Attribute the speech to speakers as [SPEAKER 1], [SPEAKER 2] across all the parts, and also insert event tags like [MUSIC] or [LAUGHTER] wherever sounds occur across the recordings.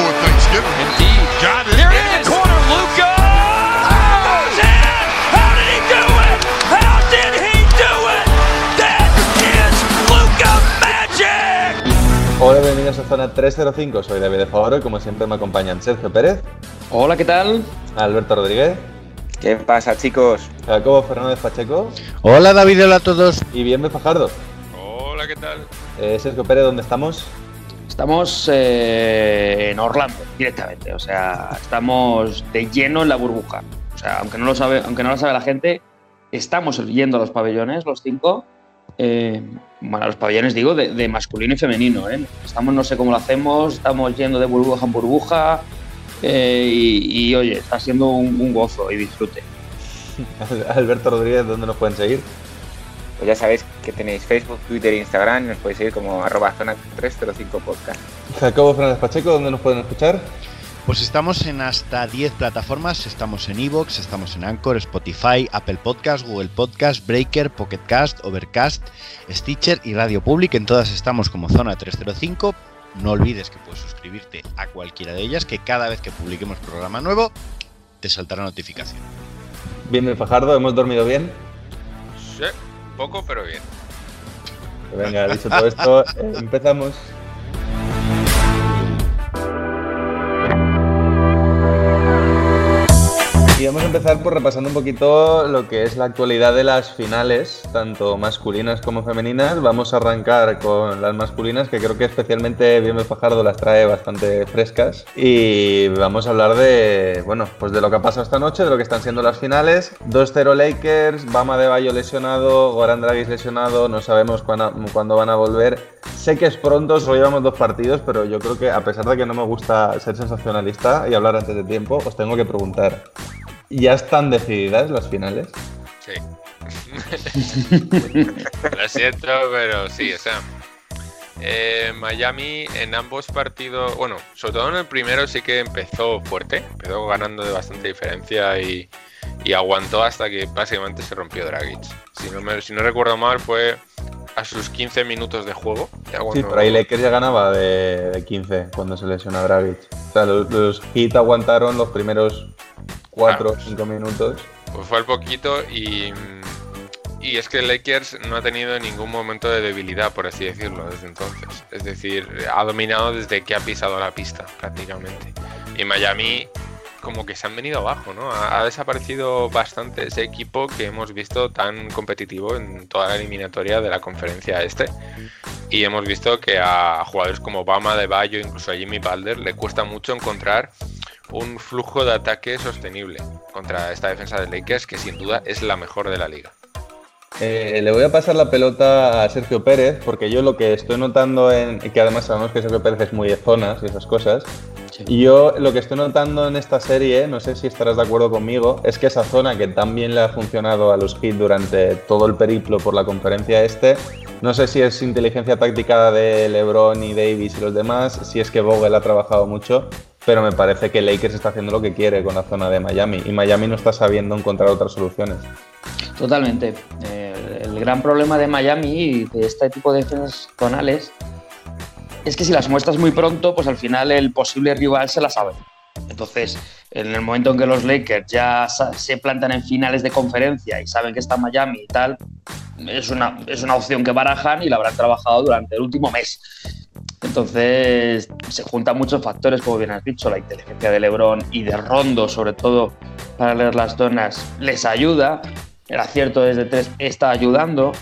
[SPEAKER 1] For Thanksgiving.
[SPEAKER 2] Indeed.
[SPEAKER 1] Got it.
[SPEAKER 2] Here in the corner, Luca. Goes in. How did he do it? How did he do it? That is Luca magic.
[SPEAKER 3] Hola, bienvenidos a Zona 305. Soy David de Favoro y como siempre me acompañan Sergio Pérez,
[SPEAKER 4] Hola, ¿qué tal?
[SPEAKER 3] Alberto Rodríguez,
[SPEAKER 5] ¿Qué pasa, chicos?
[SPEAKER 3] Jacobo Fernández Pacheco
[SPEAKER 1] Hola David, hola a todos.
[SPEAKER 3] y Bienve Fajardo.
[SPEAKER 6] Hola, ¿qué tal?
[SPEAKER 3] Eh, Sergio Pérez, ¿dónde estamos?
[SPEAKER 4] Estamos eh, en Orlando, directamente. O sea, estamos de lleno en la burbuja. O sea, aunque no lo sabe, aunque no lo sabe la gente, estamos yendo a los pabellones, los cinco. Eh, bueno, a los pabellones digo de, masculino y femenino. ¿eh? Estamos, no sé cómo lo hacemos, estamos yendo de burbuja en burbuja. eh, y, oye, está siendo un gozo y disfrute. [LAUGHS]
[SPEAKER 3] Alberto Rodríguez, ¿dónde nos pueden seguir?
[SPEAKER 5] Pues ya sabéis que tenéis Facebook, Twitter e Instagram y nos podéis seguir como arroba zona 305 podcast.
[SPEAKER 3] Jacobo Fernández Pacheco, ¿dónde nos pueden escuchar?
[SPEAKER 1] Pues estamos en hasta 10 plataformas. Estamos en Evox, estamos en Anchor, Spotify, Apple Podcast, Google Podcast, Breaker, Pocket Cast, Overcast, Stitcher y Radio Public. En todas estamos como Zona 305. No olvides que puedes suscribirte a cualquiera de ellas, que cada vez que publiquemos programa nuevo te saltará notificación.
[SPEAKER 3] Bienve Fajardo, ¿hemos dormido bien?
[SPEAKER 6] Sí, poco, pero bien.
[SPEAKER 3] Venga, dicho todo esto, eh, empezamos. Y vamos a empezar por repasando un poquito lo que es la actualidad de las finales, tanto masculinas como femeninas. Vamos a arrancar con las masculinas, que creo que especialmente Bienve Fajardo las trae bastante frescas. Y vamos a hablar de, bueno, pues de lo que ha pasado esta noche, de lo que están siendo las finales. 2-0 Lakers, Bama de Bayo lesionado, Goran Dragic lesionado, no sabemos cuándo, cuándo van a volver. Sé que es pronto, solo llevamos dos partidos, pero yo creo que a pesar de que no me gusta ser sensacionalista y hablar antes de tiempo, os tengo que preguntar. ¿Ya están decididas las finales?
[SPEAKER 6] Sí. [LAUGHS] Lo siento, pero sí, o sea. eh, Miami en ambos partidos, bueno, sobre todo en el primero sí que empezó fuerte, empezó ganando de bastante diferencia y, y aguantó hasta que básicamente se rompió Dragic. Si no, me- si no recuerdo mal, fue a sus 15 minutos de juego. ya
[SPEAKER 3] Sí,
[SPEAKER 6] cuando-
[SPEAKER 3] por ahí Lakers ya ganaba de, de 15 cuando se lesiona Dragic. O sea, los, los Heat aguantaron los primeros 4 o
[SPEAKER 6] Claro.
[SPEAKER 3] 5 minutos.
[SPEAKER 6] Pues fue al poquito y, y es que Lakers no ha tenido ningún momento de debilidad, por así decirlo, desde entonces. Es decir, ha dominado desde que ha pisado la pista, prácticamente. Y Miami como que se han venido abajo, ¿no? Ha, ha desaparecido bastante ese equipo que hemos visto tan competitivo en toda la eliminatoria de la conferencia este. Y hemos visto que a jugadores como Bama de Bayo, incluso a Jimmy Balder, le cuesta mucho encontrar un flujo de ataque sostenible contra esta defensa de Lakers que sin duda es la mejor de la liga.
[SPEAKER 3] Eh, le voy a pasar la pelota a Sergio Pérez, porque yo lo que estoy notando, en, y que además sabemos que Sergio Pérez es muy de zonas y esas cosas, y yo lo que estoy notando en esta serie, no sé si estarás de acuerdo conmigo, es que esa zona que tan bien le ha funcionado a los Heat durante todo el periplo por la conferencia este, no sé si es inteligencia táctica de LeBron y Davis y los demás, si es que Vogel ha trabajado mucho, pero me parece que Lakers está haciendo lo que quiere con la zona de Miami y Miami no está sabiendo encontrar otras soluciones.
[SPEAKER 4] Totalmente. Eh, el gran problema de Miami y de este tipo de defensas zonales es que si las muestras muy pronto, pues al final el posible rival se la sabe. Entonces, en el momento en que los Lakers ya se plantan en finales de conferencia y saben que está Miami y tal, es una, es una opción que barajan y la habrán trabajado durante el último mes. Entonces, se juntan muchos factores, como bien has dicho, la inteligencia de LeBron y de Rondo, sobre todo para leer las zonas, les ayuda. El acierto desde tres está ayudando,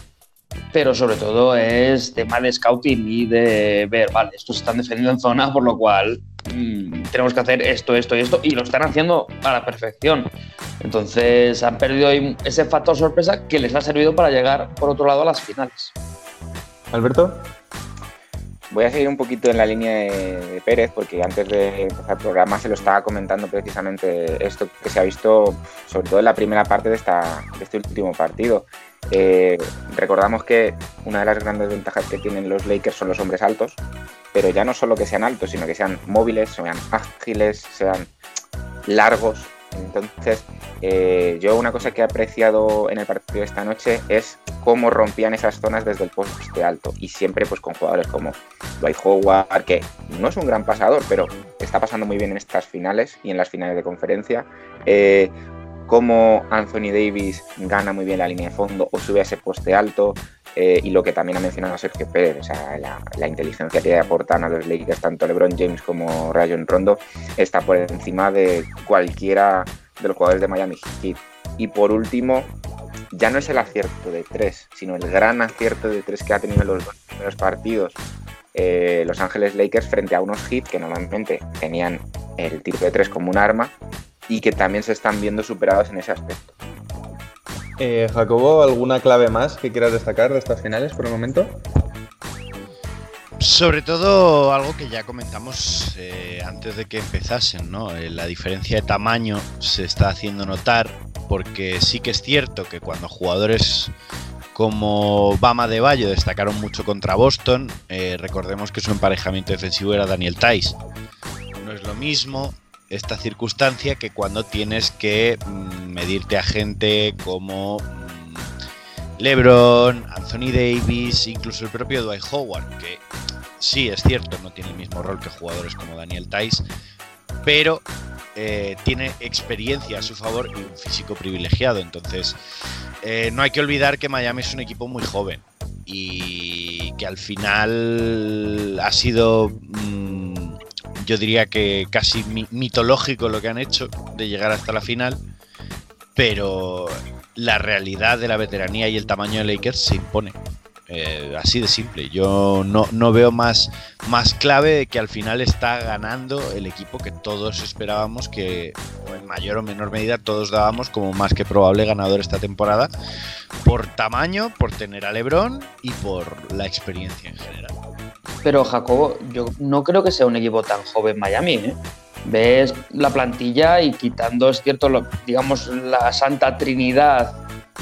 [SPEAKER 4] pero sobre todo es tema de scouting y de ver, vale, estos están defendiendo en zona, por lo cual mm, tenemos que hacer esto, esto y esto, y lo están haciendo a la perfección. Entonces han perdido ese factor sorpresa que les ha servido para llegar, por otro lado, a las finales.
[SPEAKER 3] Alberto.
[SPEAKER 5] Voy a seguir un poquito en la línea de, Pérez, porque antes de empezar el programa se lo estaba comentando precisamente esto que se ha visto, sobre todo en la primera parte de este último partido. Eh, recordamos que una de las grandes ventajas que tienen los Lakers son los hombres altos, pero ya no solo que sean altos, sino que sean móviles, sean ágiles, sean largos. Entonces, eh, yo una cosa que he apreciado en el partido de esta noche es cómo rompían esas zonas desde el poste alto y siempre pues con jugadores como Dwight Howard, que no es un gran pasador, pero está pasando muy bien en estas finales y en las finales de conferencia. Eh, cómo Anthony Davis gana muy bien la línea de fondo o sube a ese poste alto. Eh, y lo que también ha mencionado Sergio Pérez, o sea, la, inteligencia que aportan a los Lakers, tanto LeBron James como Rayon Rondo, está por encima de cualquiera de los jugadores de Miami Heat. Y por último, ya no es el acierto de tres, sino el gran acierto de tres que ha tenido en los dos primeros partidos eh, Los Ángeles Lakers frente a unos Heat que normalmente tenían el tiro de tres como un arma y que también se están viendo superados en ese aspecto.
[SPEAKER 3] Eh, Jacobo, ¿alguna clave más que quieras destacar de estas finales por el momento?
[SPEAKER 1] Sobre todo algo que ya comentamos eh, antes de que empezasen, ¿no? Eh, la diferencia de tamaño se está haciendo notar porque sí que es cierto que cuando jugadores como Bama de Bayo destacaron mucho contra Boston, eh, recordemos que su emparejamiento defensivo era Daniel Tice. No es lo mismo esta circunstancia que cuando tienes que mm, medirte a gente como mm, LeBron, Anthony Davis, incluso el propio Dwight Howard, que sí es cierto, no tiene el mismo rol que jugadores como Daniel Tice, pero eh, tiene experiencia a su favor y un físico privilegiado. Entonces, eh, no hay que olvidar que Miami es un equipo muy joven y que al final ha sido, mm, yo diría que casi mi- mitológico lo que han hecho de llegar hasta la final, pero la realidad de la veteranía y el tamaño de Lakers se impone. Eh, así de simple. Yo no, no veo más, más clave que al final está ganando el equipo que todos esperábamos que, en mayor o menor medida, todos dábamos como más que probable ganador esta temporada. Por tamaño, por tener a Lebron y por la experiencia en general.
[SPEAKER 4] Pero Jacobo, yo no creo que sea un equipo tan joven Miami, ¿eh? Ves la plantilla y quitando, es cierto, lo- digamos, la santa trinidad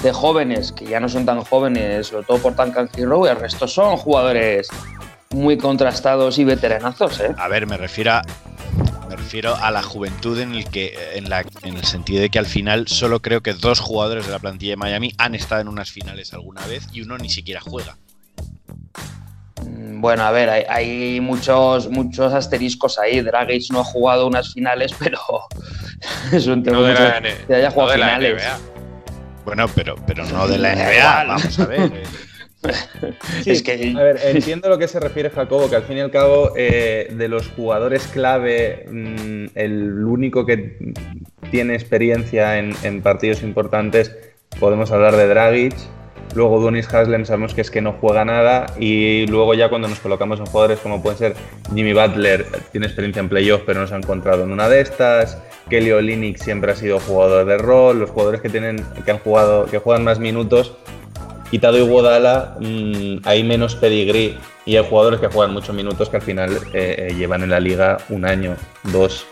[SPEAKER 4] de jóvenes, que ya no son tan jóvenes, sobre todo por Duncan Hero, el resto son jugadores muy contrastados y veteranazos, ¿eh?
[SPEAKER 1] A ver, me refiero a, me refiero a la juventud en el que en, la, en el sentido de que al final solo creo que dos jugadores de la plantilla de Miami han estado en unas finales alguna vez y uno ni siquiera juega.
[SPEAKER 4] Mm, Bueno, a ver, hay, hay muchos, muchos asteriscos ahí. Dragic no ha jugado unas finales, [LAUGHS] pero es un tema
[SPEAKER 6] No de
[SPEAKER 4] mucho-
[SPEAKER 6] la, N-
[SPEAKER 4] que haya
[SPEAKER 6] no
[SPEAKER 4] jugado
[SPEAKER 6] de la
[SPEAKER 4] finales.
[SPEAKER 6] NBA.
[SPEAKER 1] Bueno, pero, pero no de la NBA,
[SPEAKER 4] igual.
[SPEAKER 1] vamos a ver. [LAUGHS]
[SPEAKER 3] Sí,
[SPEAKER 4] Es que-
[SPEAKER 3] A ver, entiendo a lo que se refiere Jacobo, que al fin y al cabo, eh, de los jugadores clave, mm, el único que tiene experiencia en, en partidos importantes, podemos hablar de Dragic. Luego Donis Haslem sabemos que es que no juega nada. Y luego ya cuando nos colocamos en jugadores como pueden ser Jimmy Butler, tiene experiencia en playoff, pero no se ha encontrado en una de estas. Kelly Olynyk siempre ha sido jugador de rol. Los jugadores que tienen, que han jugado, que juegan más minutos, quitado Iguodala, mm, hay menos pedigrí y hay jugadores que juegan muchos minutos que al final eh, eh, llevan en la liga un año, dos.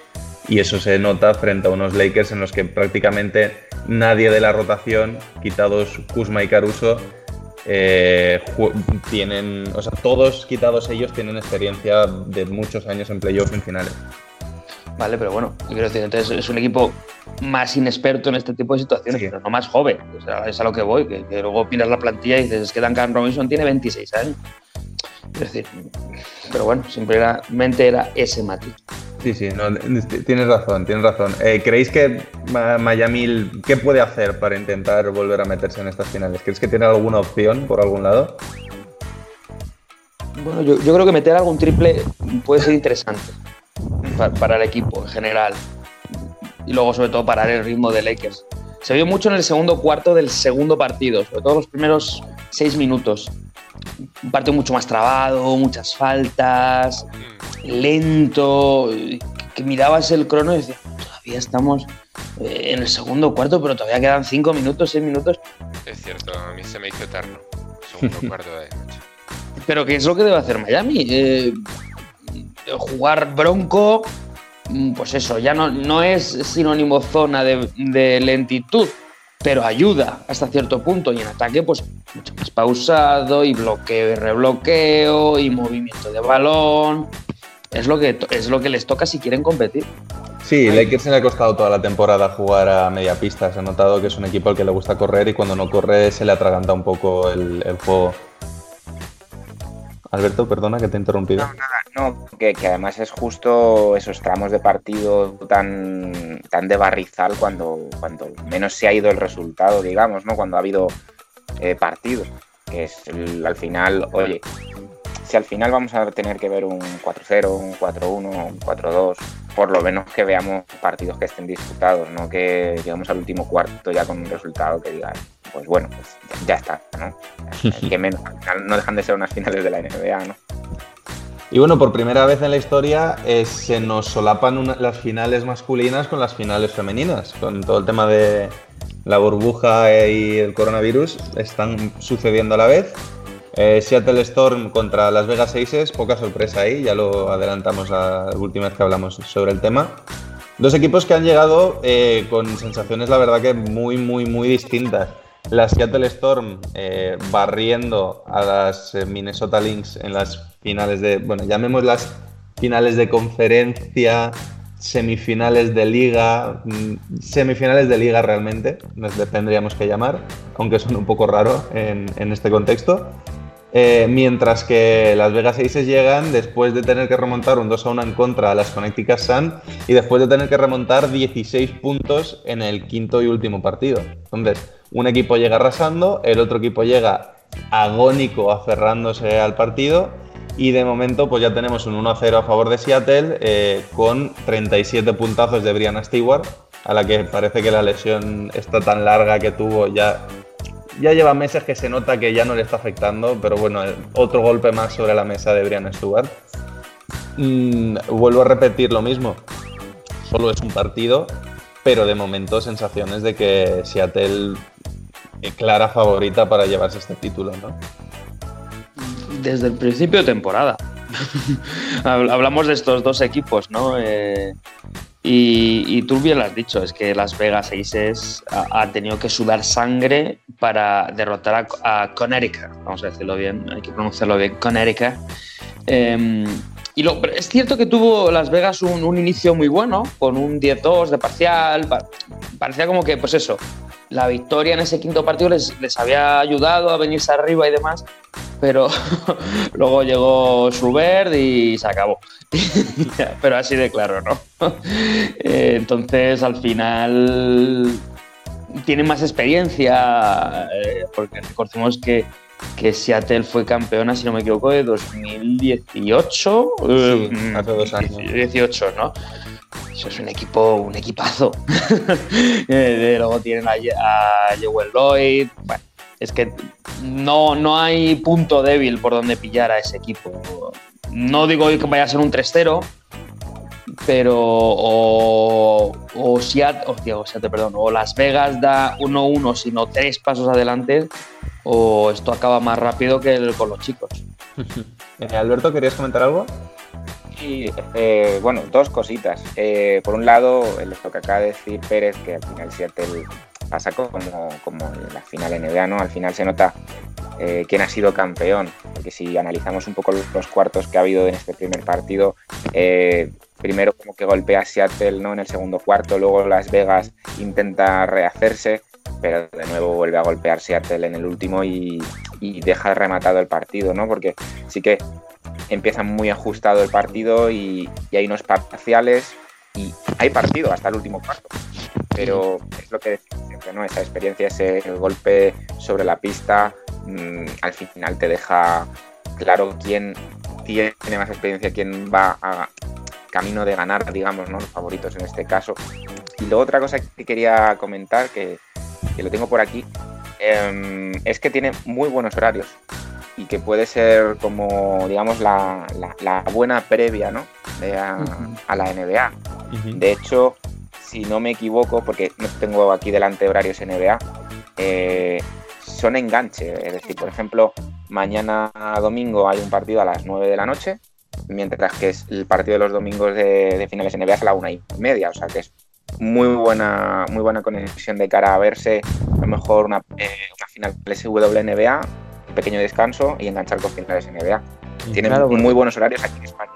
[SPEAKER 3] Y eso se nota frente a unos Lakers en los que prácticamente nadie de la rotación, quitados Kuzma y Caruso, eh, tienen, o sea, todos quitados ellos tienen experiencia de muchos años en playoff en finales.
[SPEAKER 4] Vale, pero bueno, yo quiero decir, entonces es un equipo más inexperto en este tipo de situaciones,
[SPEAKER 3] Sí.
[SPEAKER 4] pero no más joven. O sea, es a lo que voy, que, que luego miras la plantilla y dices, es que Duncan Robinson tiene 26 años. Es decir, pero bueno, simplemente era ese matiz.
[SPEAKER 3] Sí, sí, no, tienes razón, tienes razón. Eh, ¿Creéis que Miami qué puede hacer para intentar volver a meterse en estas finales? ¿Creéis que tiene alguna opción por algún lado?
[SPEAKER 4] Bueno, yo, yo creo que meter algún triple puede ser interesante pa- para, el equipo en general. Y luego, sobre todo, parar el ritmo de Lakers. Se vio mucho en el segundo cuarto del segundo partido, sobre todo los primeros seis minutos. Un partido mucho más trabado, muchas faltas, lento, que mirabas el crono y decías, todavía estamos eh, en el segundo cuarto, pero todavía quedan cinco minutos, seis minutos.
[SPEAKER 6] Es cierto, a mí se me hizo eterno. Segundo [LAUGHS] cuarto de noche.
[SPEAKER 4] pero ¿qué es lo que debe hacer Miami? Eh, jugar bronco, mm, pues eso, ya no, no es sinónimo zona de, de lentitud, pero ayuda hasta cierto punto y en ataque pues mucho más pausado y bloqueo y rebloqueo y movimiento de balón. Es lo que, es lo que les toca si quieren competir.
[SPEAKER 3] Sí, Lakers se le ha costado toda la temporada jugar a media pista. Se ha notado que es un equipo al que le gusta correr y cuando no corre se le atraganta un poco el, el juego. Alberto, perdona que te he interrumpido.
[SPEAKER 5] No, nada, no, que, que además es justo esos tramos de partido tan, tan de barrizal cuando, cuando menos se ha ido el resultado, digamos, ¿no? Cuando ha habido eh, partido. Que es el- al final, oye, si al final vamos a tener que ver un 4-0, un 4-1, un 4-2, por lo menos que veamos partidos que estén disputados, no que lleguemos al último cuarto ya con un resultado que diga, pues bueno, pues ya, ya está, ¿no? [LAUGHS] que menos, al final no dejan de ser unas finales de la NBA, ¿no?
[SPEAKER 3] Y bueno, por primera vez en la historia eh, se nos solapan las finales masculinas con las finales femeninas. Con todo el tema de la burbuja y el coronavirus, están sucediendo a la vez. Eh, Seattle Storm contra Las Vegas Aces, poca sorpresa ahí, ya lo adelantamos la última vez que hablamos sobre el tema. Dos equipos que han llegado eh, con sensaciones, la verdad, que muy, muy, muy distintas. La Seattle Storm eh, barriendo a las Minnesota Lynx en las finales de, bueno, llamémoslas finales de conferencia, semifinales de liga, mm, semifinales de liga realmente, nos tendríamos que llamar, aunque suena un poco raro en, en este contexto. Eh, mientras que Las Vegas Aces llegan después de tener que remontar un 2 a 1 en contra a las Connecticut Sun y después de tener que remontar 16 puntos en el quinto y último partido. Entonces, un equipo llega arrasando, el otro equipo llega agónico aferrándose al partido y de momento pues ya tenemos un 1 a 0 a favor de Seattle eh, con 37 puntazos de Brianna Stewart, a la que parece que la lesión está tan larga que tuvo ya ya lleva meses que se nota que ya no le está afectando, pero bueno, eh, otro golpe más sobre la mesa de Brian Stewart. Mm, vuelvo a repetir lo mismo. Solo es un partido, pero de momento sensaciones de que Seattle es clara favorita para llevarse este título, ¿no?
[SPEAKER 4] Desde el principio de temporada. [LAUGHS] Habl- Hablamos de estos dos equipos, ¿no? Eh, y, y tú bien lo has dicho, es que Las Vegas Aces ha, ha tenido que sudar sangre para derrotar a, a Connecticut, vamos a decirlo bien, hay que pronunciarlo bien, Connecticut. Eh, y lo, es cierto que tuvo Las Vegas un, un inicio muy bueno, con un 10-2 de parcial, pa- parecía como que, pues eso, la victoria en ese quinto partido les, les había ayudado a venirse arriba y demás, pero [LAUGHS] luego llegó Schubert y se acabó. [LAUGHS] pero así de claro, ¿no? [LAUGHS] Eh, Entonces, al final, tienen más experiencia, eh, porque recordemos que, que Seattle fue campeona, si no me equivoco, de 2018. eh,
[SPEAKER 3] Sí, hace dos años.
[SPEAKER 4] 18, ¿no? Eso es un equipo, un equipazo. [LAUGHS] Eh, luego tienen a, a Jewel Lloyd. Es que no, no hay punto débil por donde pillar a ese equipo. No digo que vaya a ser un 3-0, pero o, Seattle, o, Seattle, perdón, o Las Vegas da 1-1, sino tres pasos adelante, o esto acaba más rápido que con los chicos. [LAUGHS]
[SPEAKER 3] Eh, Alberto, ¿querías comentar algo?
[SPEAKER 5] Eh, bueno, dos cositas. Eh, por un lado, lo que acaba de decir Pérez, que al final Seattle pasa como, como la final NBA, ¿no? Al final se nota eh, quién ha sido campeón, porque si analizamos un poco los, cuartos que ha habido en este primer partido, eh, primero como que golpea Seattle ¿no? en el segundo cuarto, luego Las Vegas intenta rehacerse, pero de nuevo vuelve a golpear Seattle en el último y, y deja rematado el partido, ¿no? Porque sí que empieza muy ajustado el partido y, y hay unos parciales y hay partido hasta el último cuarto. Pero es lo que decimos siempre, ¿no? Esa experiencia, ese golpe sobre la pista, mmm, al final te deja claro quién tiene más experiencia, quién va a camino de ganar, digamos, ¿no? Los favoritos en este caso. Y luego otra cosa que quería comentar, que, que lo tengo por aquí, eh, es que tiene muy buenos horarios y que puede ser como, digamos, la, la, la buena previa ¿no? de a, a, la NBA. Uh -huh. De hecho, si no me equivoco, porque no tengo aquí delante horarios NBA, eh, son enganche. Es decir, por ejemplo, mañana domingo hay un partido a las 9 de la noche, mientras que es el partido de los domingos de, de finales NBA es a la una y media, o sea que es muy buena, muy buena conexión de cara a verse a lo mejor una, eh, una final SWNBA, pequeño descanso y enganchar con finales NBA. Tienen
[SPEAKER 4] Claro,
[SPEAKER 5] muy buenos horarios aquí en España.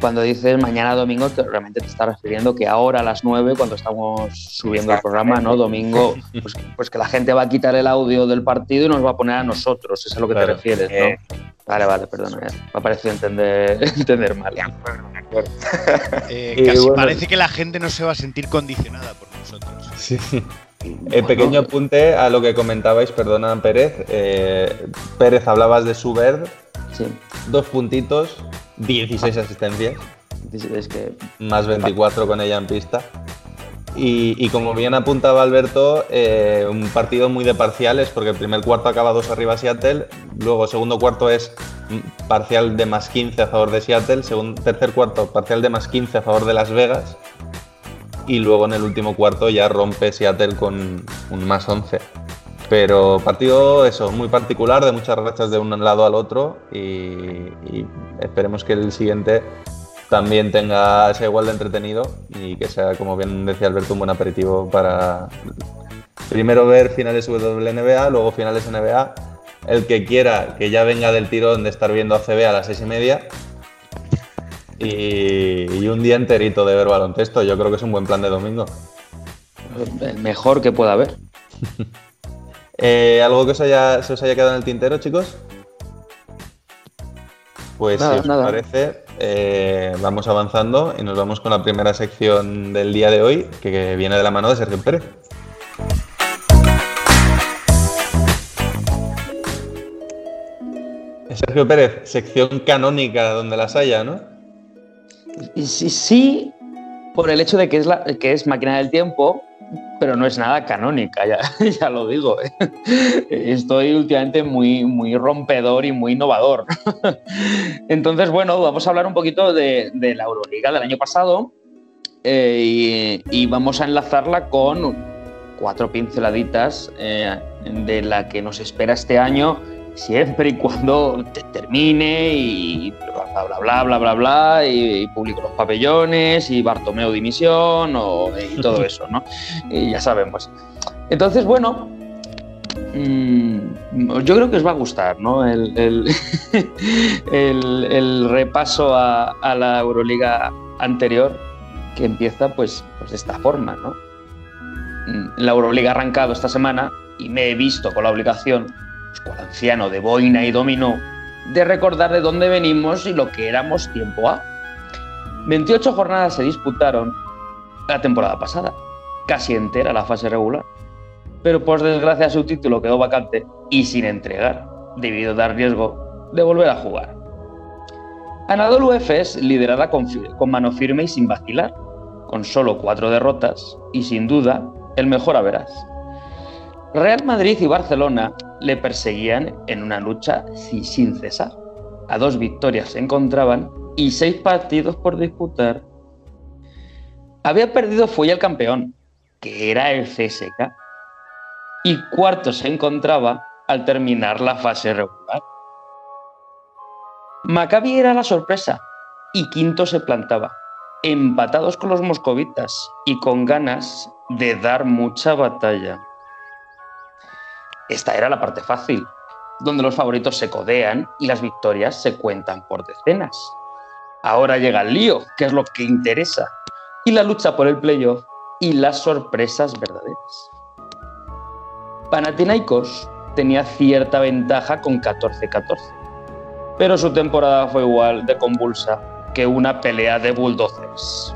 [SPEAKER 4] Cuando dices mañana domingo, te- realmente te estás refiriendo que ahora a las 9, cuando estamos subiendo el programa, ¿no? Domingo, [LAUGHS] pues, pues que la gente va a quitar el audio del partido y nos va a poner a nosotros, es a lo que
[SPEAKER 3] Claro.
[SPEAKER 4] te refieres, ¿no?
[SPEAKER 5] Eh.
[SPEAKER 4] Vale, vale, perdona, ya. me ha parecido entender, [LAUGHS] entender mal.
[SPEAKER 5] De acuerdo.
[SPEAKER 1] Eh, [LAUGHS] casi
[SPEAKER 3] bueno-
[SPEAKER 1] parece que la gente no se va a sentir condicionada por nosotros.
[SPEAKER 3] Sí. Eh, pequeño apunte a lo que comentabais, perdona Pérez. Eh, Pérez, hablabas de su verde,
[SPEAKER 4] Sí,
[SPEAKER 3] dos puntitos, 16 asistencias,
[SPEAKER 4] es es que
[SPEAKER 3] más 24 con ella en pista. Y, y como bien apuntaba Alberto, eh, un partido muy de parciales, porque el primer cuarto acaba 2 arriba Seattle, luego segundo cuarto es parcial de más 15 a favor de Seattle, segundo, tercer cuarto parcial de más 15 a favor de Las Vegas, y luego en el último cuarto ya rompe Seattle con un más 11. Pero partido, eso, muy particular, de muchas rachas de un lado al otro y, esperemos que el siguiente también tenga, sea igual de entretenido y que sea, como bien decía Alberto, un buen aperitivo para primero ver finales WNBA, luego finales NBA. El que quiera que ya venga del tirón de estar viendo ACB a las seis y media y, y un día enterito de ver baloncesto. Yo creo que es un buen plan de domingo.
[SPEAKER 4] el mejor que pueda haber. [LAUGHS]
[SPEAKER 3] Eh, ¿Algo que os haya, se os haya quedado en el tintero, chicos? Pues
[SPEAKER 4] Nada,
[SPEAKER 3] si os
[SPEAKER 4] nada.
[SPEAKER 3] parece, eh, vamos avanzando y nos vamos con la primera sección del día de hoy, que, que viene de la mano de Sergio Pérez. Sergio Pérez, sección canónica donde las haya, ¿no?
[SPEAKER 4] Sí, sí, por el hecho de que es, la, que es máquina del tiempo, pero no es nada canónica, [LAUGHS] ya, ya lo digo. ¿eh? Estoy últimamente muy, muy rompedor y muy innovador. [LAUGHS] Entonces, bueno, vamos a hablar un poquito de, la Euroliga del año pasado eh, y, y vamos a enlazarla con cuatro pinceladitas eh, de la que nos espera este año siempre y cuando te termine y bla bla bla bla bla bla y, y publico los pabellones y Bartomeu dimisión o, y [LAUGHS] todo eso, ¿no? Y ya sabemos. Entonces, bueno, mm, yo creo que os va a gustar, ¿no? El, el, [LAUGHS] el- el repaso a, a la Euroliga anterior que empieza pues, pues de esta forma, ¿no? Mm, La Euroliga ha arrancado esta semana y me he visto con la obligación anciano de boina y dominó, de recordar de dónde venimos y lo que éramos tiempo A. 28 jornadas se disputaron la temporada pasada, casi entera la fase regular. Pero por desgracia su título quedó vacante y sin entregar, debido a dar riesgo de volver a jugar. Anadolu Efes liderada con, con mano firme y sin vacilar, con solo cuatro derrotas y sin duda el mejor a verás. Real Madrid y Barcelona le perseguían en una lucha si- sin cesar. A dos victorias se encontraban y seis partidos por disputar. Había perdido fue el campeón, que era el CSK, y cuarto se encontraba al terminar la fase regular. Maccabi era la sorpresa y quinto se plantaba, empatados con los moscovitas y con ganas de dar mucha batalla. Esta era la parte fácil, donde los favoritos se codean y las victorias se cuentan por decenas. Ahora llega el lío, que es lo que interesa, y la lucha por el playoff y las sorpresas verdaderas. Panathinaikos tenía cierta ventaja con 14-14, pero su temporada fue igual de convulsa que una pelea de bulldozers.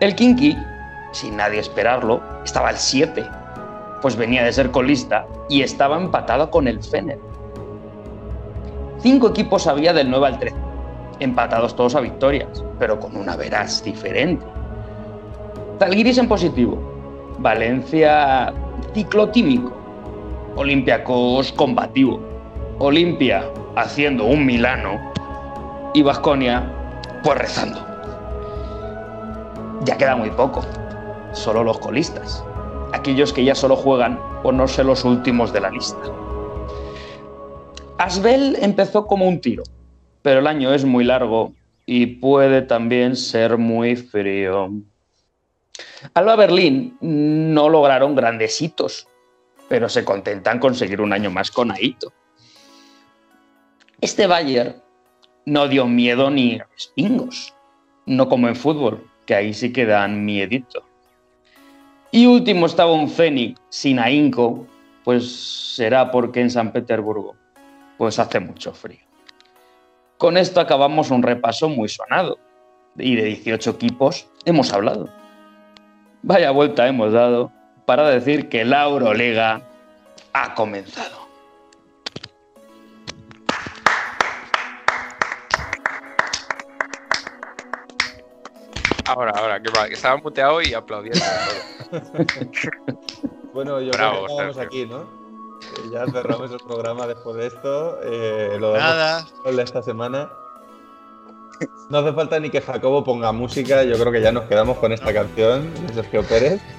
[SPEAKER 4] El Kinky, sin nadie esperarlo, estaba al 7, pues venía de ser colista y estaba empatado con el Fener. Cinco equipos había del 9 al 13, empatados todos a victorias, pero con una veraz diferente. Zalgiris en positivo, Valencia ciclotímico, Olympiacos combativo, Olimpia haciendo un Milano y Vasconia pues rezando. Ya queda muy poco, solo los colistas, aquellos que ya solo juegan por no ser los últimos de la lista. Asbel empezó como un tiro, pero el año es muy largo y puede también ser muy frío. Alba Berlín no lograron grandes hitos, pero se contentan con seguir un año más con Aito. Este Bayern no dio miedo ni a los pingos, no como en fútbol, que ahí sí que dan miedito. Y último estaba un Fénix sin ahínco, pues será porque en San Petersburgo pues hace mucho frío. Con esto acabamos un repaso muy sonado y de 18 equipos hemos hablado. Vaya vuelta hemos dado para decir que la Euroliga ha comenzado.
[SPEAKER 6] Ahora, ahora, que, va, que estaba muteado y aplaudiendo. [LAUGHS]
[SPEAKER 3] Bueno, yo
[SPEAKER 6] Bravo,
[SPEAKER 3] creo que
[SPEAKER 6] Sergio.
[SPEAKER 3] aquí, ¿no? Eh, Ya cerramos el programa después de esto. eh, lo damos
[SPEAKER 1] Nada.
[SPEAKER 3] de esta semana. No hace falta ni que Jacobo ponga música, yo creo que ya nos quedamos con esta canción de Sergio Pérez. [LAUGHS]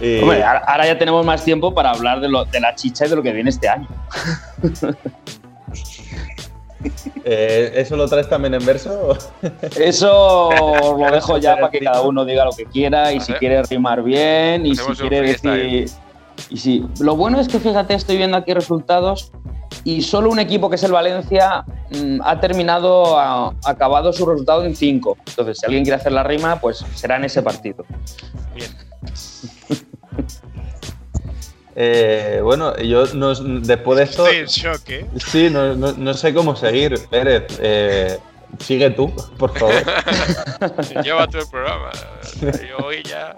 [SPEAKER 3] Y-
[SPEAKER 4] Hombre, ahora ahora ya tenemos más tiempo para hablar de, lo- de la chicha y de lo que viene este año. [LAUGHS]
[SPEAKER 3] eh, ¿Eso lo traes también en verso? [LAUGHS]
[SPEAKER 4] Eso lo dejo ya para que cada uno diga lo que quiera y si quiere rimar bien y si quiere decir. Y si, lo bueno es que fíjate, estoy viendo aquí resultados y solo un equipo que es el Valencia mm, ha terminado, ha, acabado su resultado en 5. Entonces, si alguien quiere hacer la rima, pues será en ese partido.
[SPEAKER 1] Bien. [LAUGHS]
[SPEAKER 3] Eh, bueno, yo no- después de esto.
[SPEAKER 1] Estoy en shock, ¿eh?
[SPEAKER 3] Sí, no, no- no sé cómo seguir, Pérez. eh, sigue tú, por favor. [LAUGHS]
[SPEAKER 6] Lleva todo el programa. Yo hoy ya.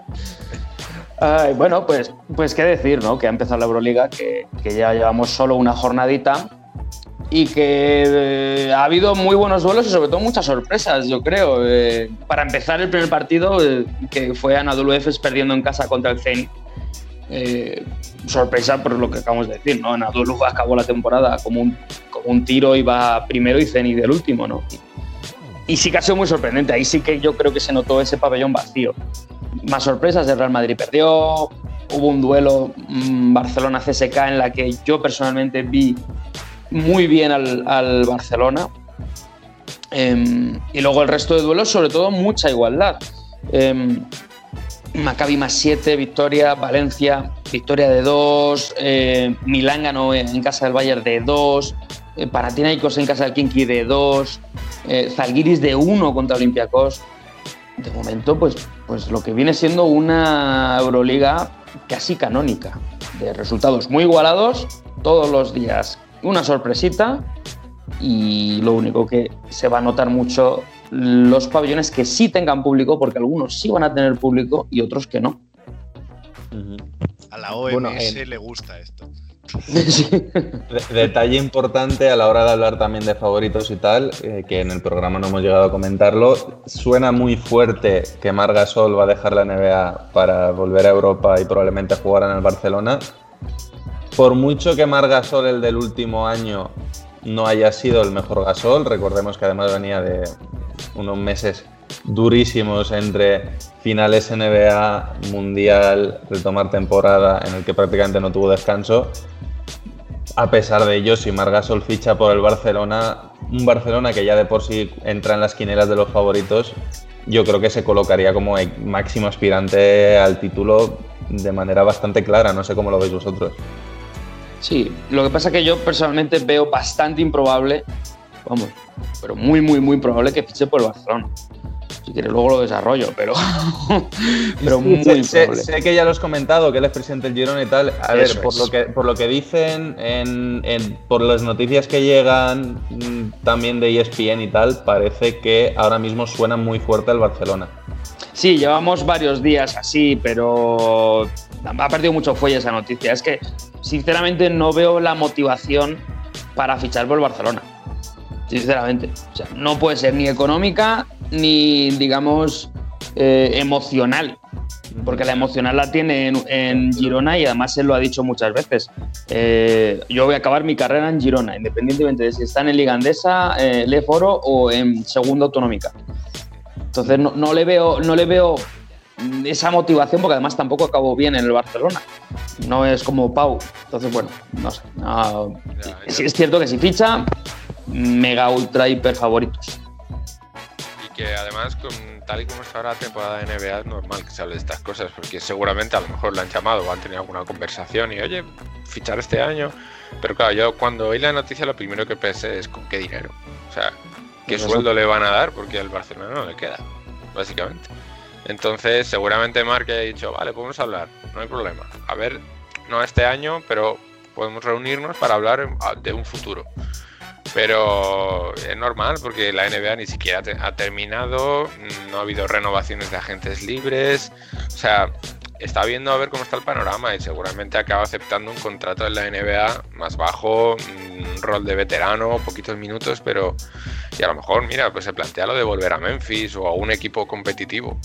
[SPEAKER 4] Ay, bueno, pues, pues qué decir, ¿no? Que ha empezado la Euroliga, que, que ya llevamos solo una jornadita y que eh, ha habido muy buenos duelos y sobre todo muchas sorpresas, yo creo. Eh, para empezar el primer partido, eh, que fue Anadolu Efes perdiendo en casa contra el Zenit. Eh, sorpresa por lo que acabamos de decir, ¿no? Anadolu acabó la temporada como un, como un tiro, iba primero y Zenit del último, ¿no? Y, sí que ha sido muy sorprendente, ahí sí que yo creo que se notó ese pabellón vacío más sorpresas. El Real Madrid perdió. Hubo un duelo mm, Barcelona-CSK en la que yo personalmente vi muy bien al, al Barcelona. Em, y luego el resto de duelos, sobre todo, mucha igualdad. Em, Maccabi más 7, victoria. Valencia, victoria de 2. Milán ganó en casa del Bayern de 2. Eh, Panathinaikos en casa del Kinky de 2. Eh, Zalgiris de 1 contra Olympiacos de momento, pues, pues lo que viene siendo una Euroliga casi canónica, de resultados muy igualados, todos los días una sorpresita y lo único que se va a notar mucho los pabellones que sí tengan público, porque algunos sí van a tener público y otros que no.
[SPEAKER 1] A la OMS
[SPEAKER 3] Bueno, en-
[SPEAKER 1] le gusta esto. [LAUGHS]
[SPEAKER 4] Sí.
[SPEAKER 3] Detalle importante a la hora de hablar también de favoritos y tal, eh, que en el programa no hemos llegado a comentarlo, suena muy fuerte que Margasol va a dejar la NBA para volver a Europa y probablemente jugar en el Barcelona. Por mucho que Margasol, el del último año, no haya sido el mejor gasol, recordemos que además venía de unos meses durísimos entre finales NBA, Mundial, retomar temporada en el que prácticamente no tuvo descanso. A pesar de ello, si Margasol ficha por el Barcelona, un Barcelona que ya de por sí entra en las quinelas de los favoritos, yo creo que se colocaría como máximo aspirante al título de manera bastante clara. No sé cómo lo veis vosotros.
[SPEAKER 4] Sí, lo que pasa es que yo personalmente veo bastante improbable, vamos, pero muy, muy, muy probable que fiche por el Barcelona. Si quieres, luego lo desarrollo, pero, [LAUGHS] pero muy
[SPEAKER 3] sé, sé-
[SPEAKER 4] improbable.
[SPEAKER 3] sé que ya lo has comentado, que él es presidente del Girona y tal. A ver,
[SPEAKER 4] Eso
[SPEAKER 3] por
[SPEAKER 4] es.
[SPEAKER 3] lo, que, por lo que dicen, en- en- por las noticias que llegan mm, también de ESPN y tal, parece que ahora mismo suena muy fuerte el Barcelona.
[SPEAKER 4] Sí, llevamos varios días así, pero ha perdido mucho fuelle esa noticia. Es que, sinceramente, no veo la motivación para fichar por el Barcelona. Sinceramente. No puede ser ni económica ni, digamos, eh, emocional. Porque la emocional la tiene en, Girona y además él lo ha dicho muchas veces. Eh, yo voy a acabar mi carrera en Girona, independientemente de si están en Liga Andesa, eh, Le Foro o en Segunda Autonómica. Entonces no, no le veo, no le veo esa motivación, porque además tampoco acabó bien en el Barcelona. No es como Pau. Entonces, bueno, no sé. no-
[SPEAKER 6] Ya,
[SPEAKER 4] sí es cierto que si ficha, mega ultra hiper favoritos.
[SPEAKER 6] Y que además, con, tal y como está ahora la temporada de NBA, es normal que se hable de estas cosas, porque seguramente a lo mejor lo han llamado o han tenido alguna conversación y, oye, fichar este año. Pero claro, yo cuando oí la noticia, lo primero que pensé es con qué dinero. O sea, qué sueldo le van a dar, porque al Barcelona no le queda, básicamente. Entonces, seguramente Mark ha dicho, vale, podemos hablar, no hay problema. A ver, no este año, pero podemos reunirnos para hablar de un futuro. Pero es normal porque la NBA ni siquiera ha terminado, no ha habido renovaciones de agentes libres, o sea, está viendo a ver cómo está el panorama y seguramente acaba aceptando un contrato en la NBA más bajo, un rol de veterano, poquitos minutos, pero y a lo mejor, mira, pues se plantea lo de volver a Memphis o a un equipo competitivo.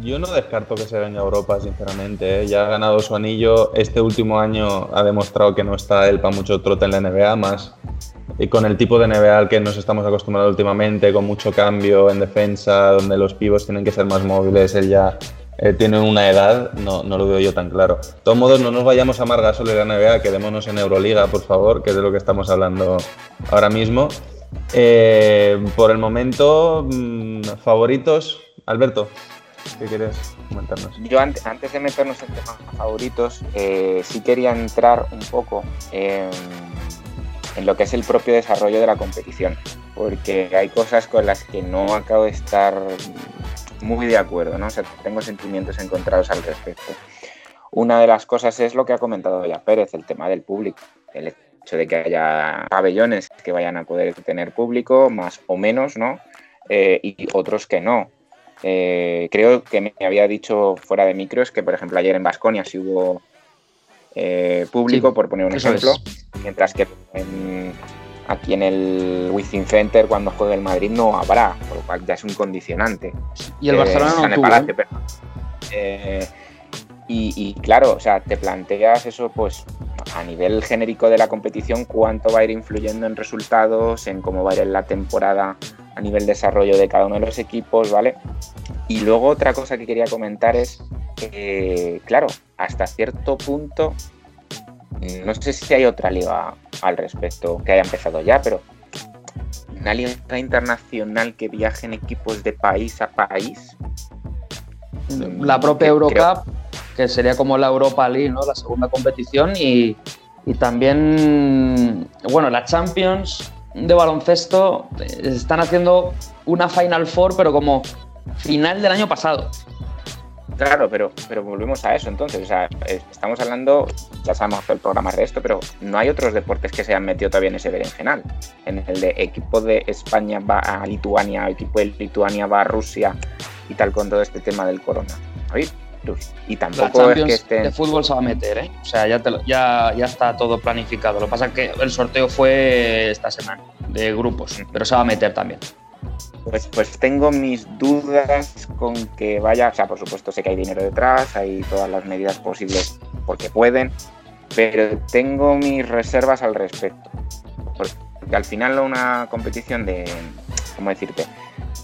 [SPEAKER 3] Yo no descarto que se venga a Europa, sinceramente. ¿eh? Ya ha ganado su anillo. Este último año ha demostrado que no está él para mucho trote en la NBA, más y con el tipo de NBA al que nos estamos acostumbrados últimamente, con mucho cambio en defensa, donde los pivos tienen que ser más móviles, él ya eh, tiene una edad, no, no lo veo yo tan claro. De todos modos, no nos vayamos a amargar solo en la NBA, quedémonos en Euroliga, por favor, que es de lo que estamos hablando ahora mismo. Eh, por el momento, mm, favoritos. Alberto, ¿qué quieres comentarnos?
[SPEAKER 5] Yo ante- antes de meternos en temas favoritos, eh, sí quería entrar un poco en lo que es el propio desarrollo de la competición, porque hay cosas con las que no acabo de estar muy de acuerdo, ¿no? O sea, tengo sentimientos encontrados al respecto. Una de las cosas es lo que ha comentado ya Pérez, el tema del público, el hecho de que haya pabellones que vayan a poder tener público, más o menos, ¿no? Eh, y otros que no. Eh, creo que me había dicho fuera de micros que, por ejemplo, ayer en Basconia sí hubo eh, público,
[SPEAKER 4] Sí,
[SPEAKER 5] por poner un ejemplo,
[SPEAKER 4] es.
[SPEAKER 5] mientras que en- aquí en el Wizzing Center, cuando juegue el Madrid, no habrá, por lo cual ya es un condicionante.
[SPEAKER 4] Y el
[SPEAKER 5] Eh,
[SPEAKER 4] Barcelona no
[SPEAKER 5] el
[SPEAKER 4] tuvo.
[SPEAKER 5] Palacio,
[SPEAKER 4] ¿eh?
[SPEAKER 5] perdón. Eh, y, y claro, o sea, te planteas eso, pues a nivel genérico de la competición, cuánto va a ir influyendo en resultados, en cómo va a ir en la temporada a nivel desarrollo de cada uno de los equipos, ¿vale? Y luego otra cosa que quería comentar es que, claro, hasta cierto punto, no sé si hay otra liga al respecto que haya empezado ya, pero una liga internacional que viaje en equipos de país a país,
[SPEAKER 4] La propia Eurocup, que sería como la Europa League, ¿no? La segunda competición. Y, y también, bueno, la Champions de baloncesto eh, están haciendo una Final Four, pero como final del año pasado.
[SPEAKER 5] Claro, pero, pero volvemos a eso entonces. O sea, es- estamos hablando, ya sabemos el programa de esto, pero no hay otros deportes que se hayan metido todavía en ese berenjenal. En el de equipo de España va a Lituania, equipo de Lituania va a Rusia y tal con todo este tema del corona. ¿Habéis? Y tampoco es que estén.
[SPEAKER 4] de fútbol se va a meter, ¿eh? O sea, ya, te lo- ya, ya está todo planificado. Lo que pasa es que el sorteo fue esta semana, de grupos, pero se va a meter también.
[SPEAKER 5] Pues, pues tengo mis dudas con que vaya, o sea, por supuesto sé que hay dinero detrás, hay todas las medidas posibles porque pueden, pero tengo mis reservas al respecto. Porque al final una competición de, ¿cómo decirte?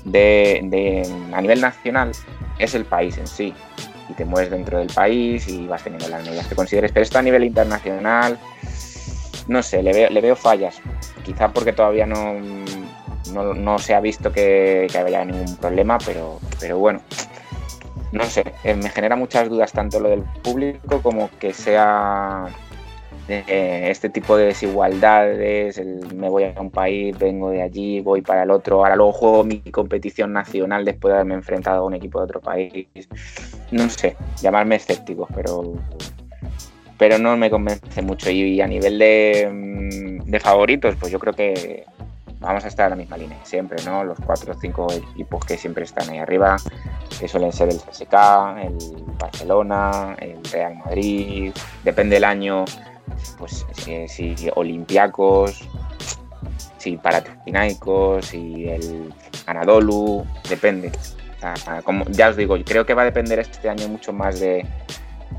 [SPEAKER 5] De, de- a nivel nacional es el país en sí. Y te mueves dentro del país y vas teniendo las medidas que consideres. Pero esto a nivel internacional, no sé, le veo, le veo fallas. Quizá porque todavía no, no, no se ha visto que, que haya ningún problema, pero, pero bueno, no sé, eh, me genera muchas dudas tanto lo del público como que sea eh, este tipo de desigualdades, me voy a un país, vengo de allí, voy para el otro, ahora luego juego mi competición nacional después de haberme enfrentado a un equipo de otro país. No sé, llamarme escéptico, pero pero no me convence mucho. Y a nivel de, mm, de favoritos, pues yo creo que vamos a estar en la misma línea siempre, ¿no? Los cuatro o cinco equipos que siempre están ahí arriba, que suelen ser el CSK, el Barcelona, el Real Madrid, depende del año, pues si, si Olympiacos, si Panathinaikos, si el Anadolu, depende. Ya os digo, creo que va a depender este año mucho más de,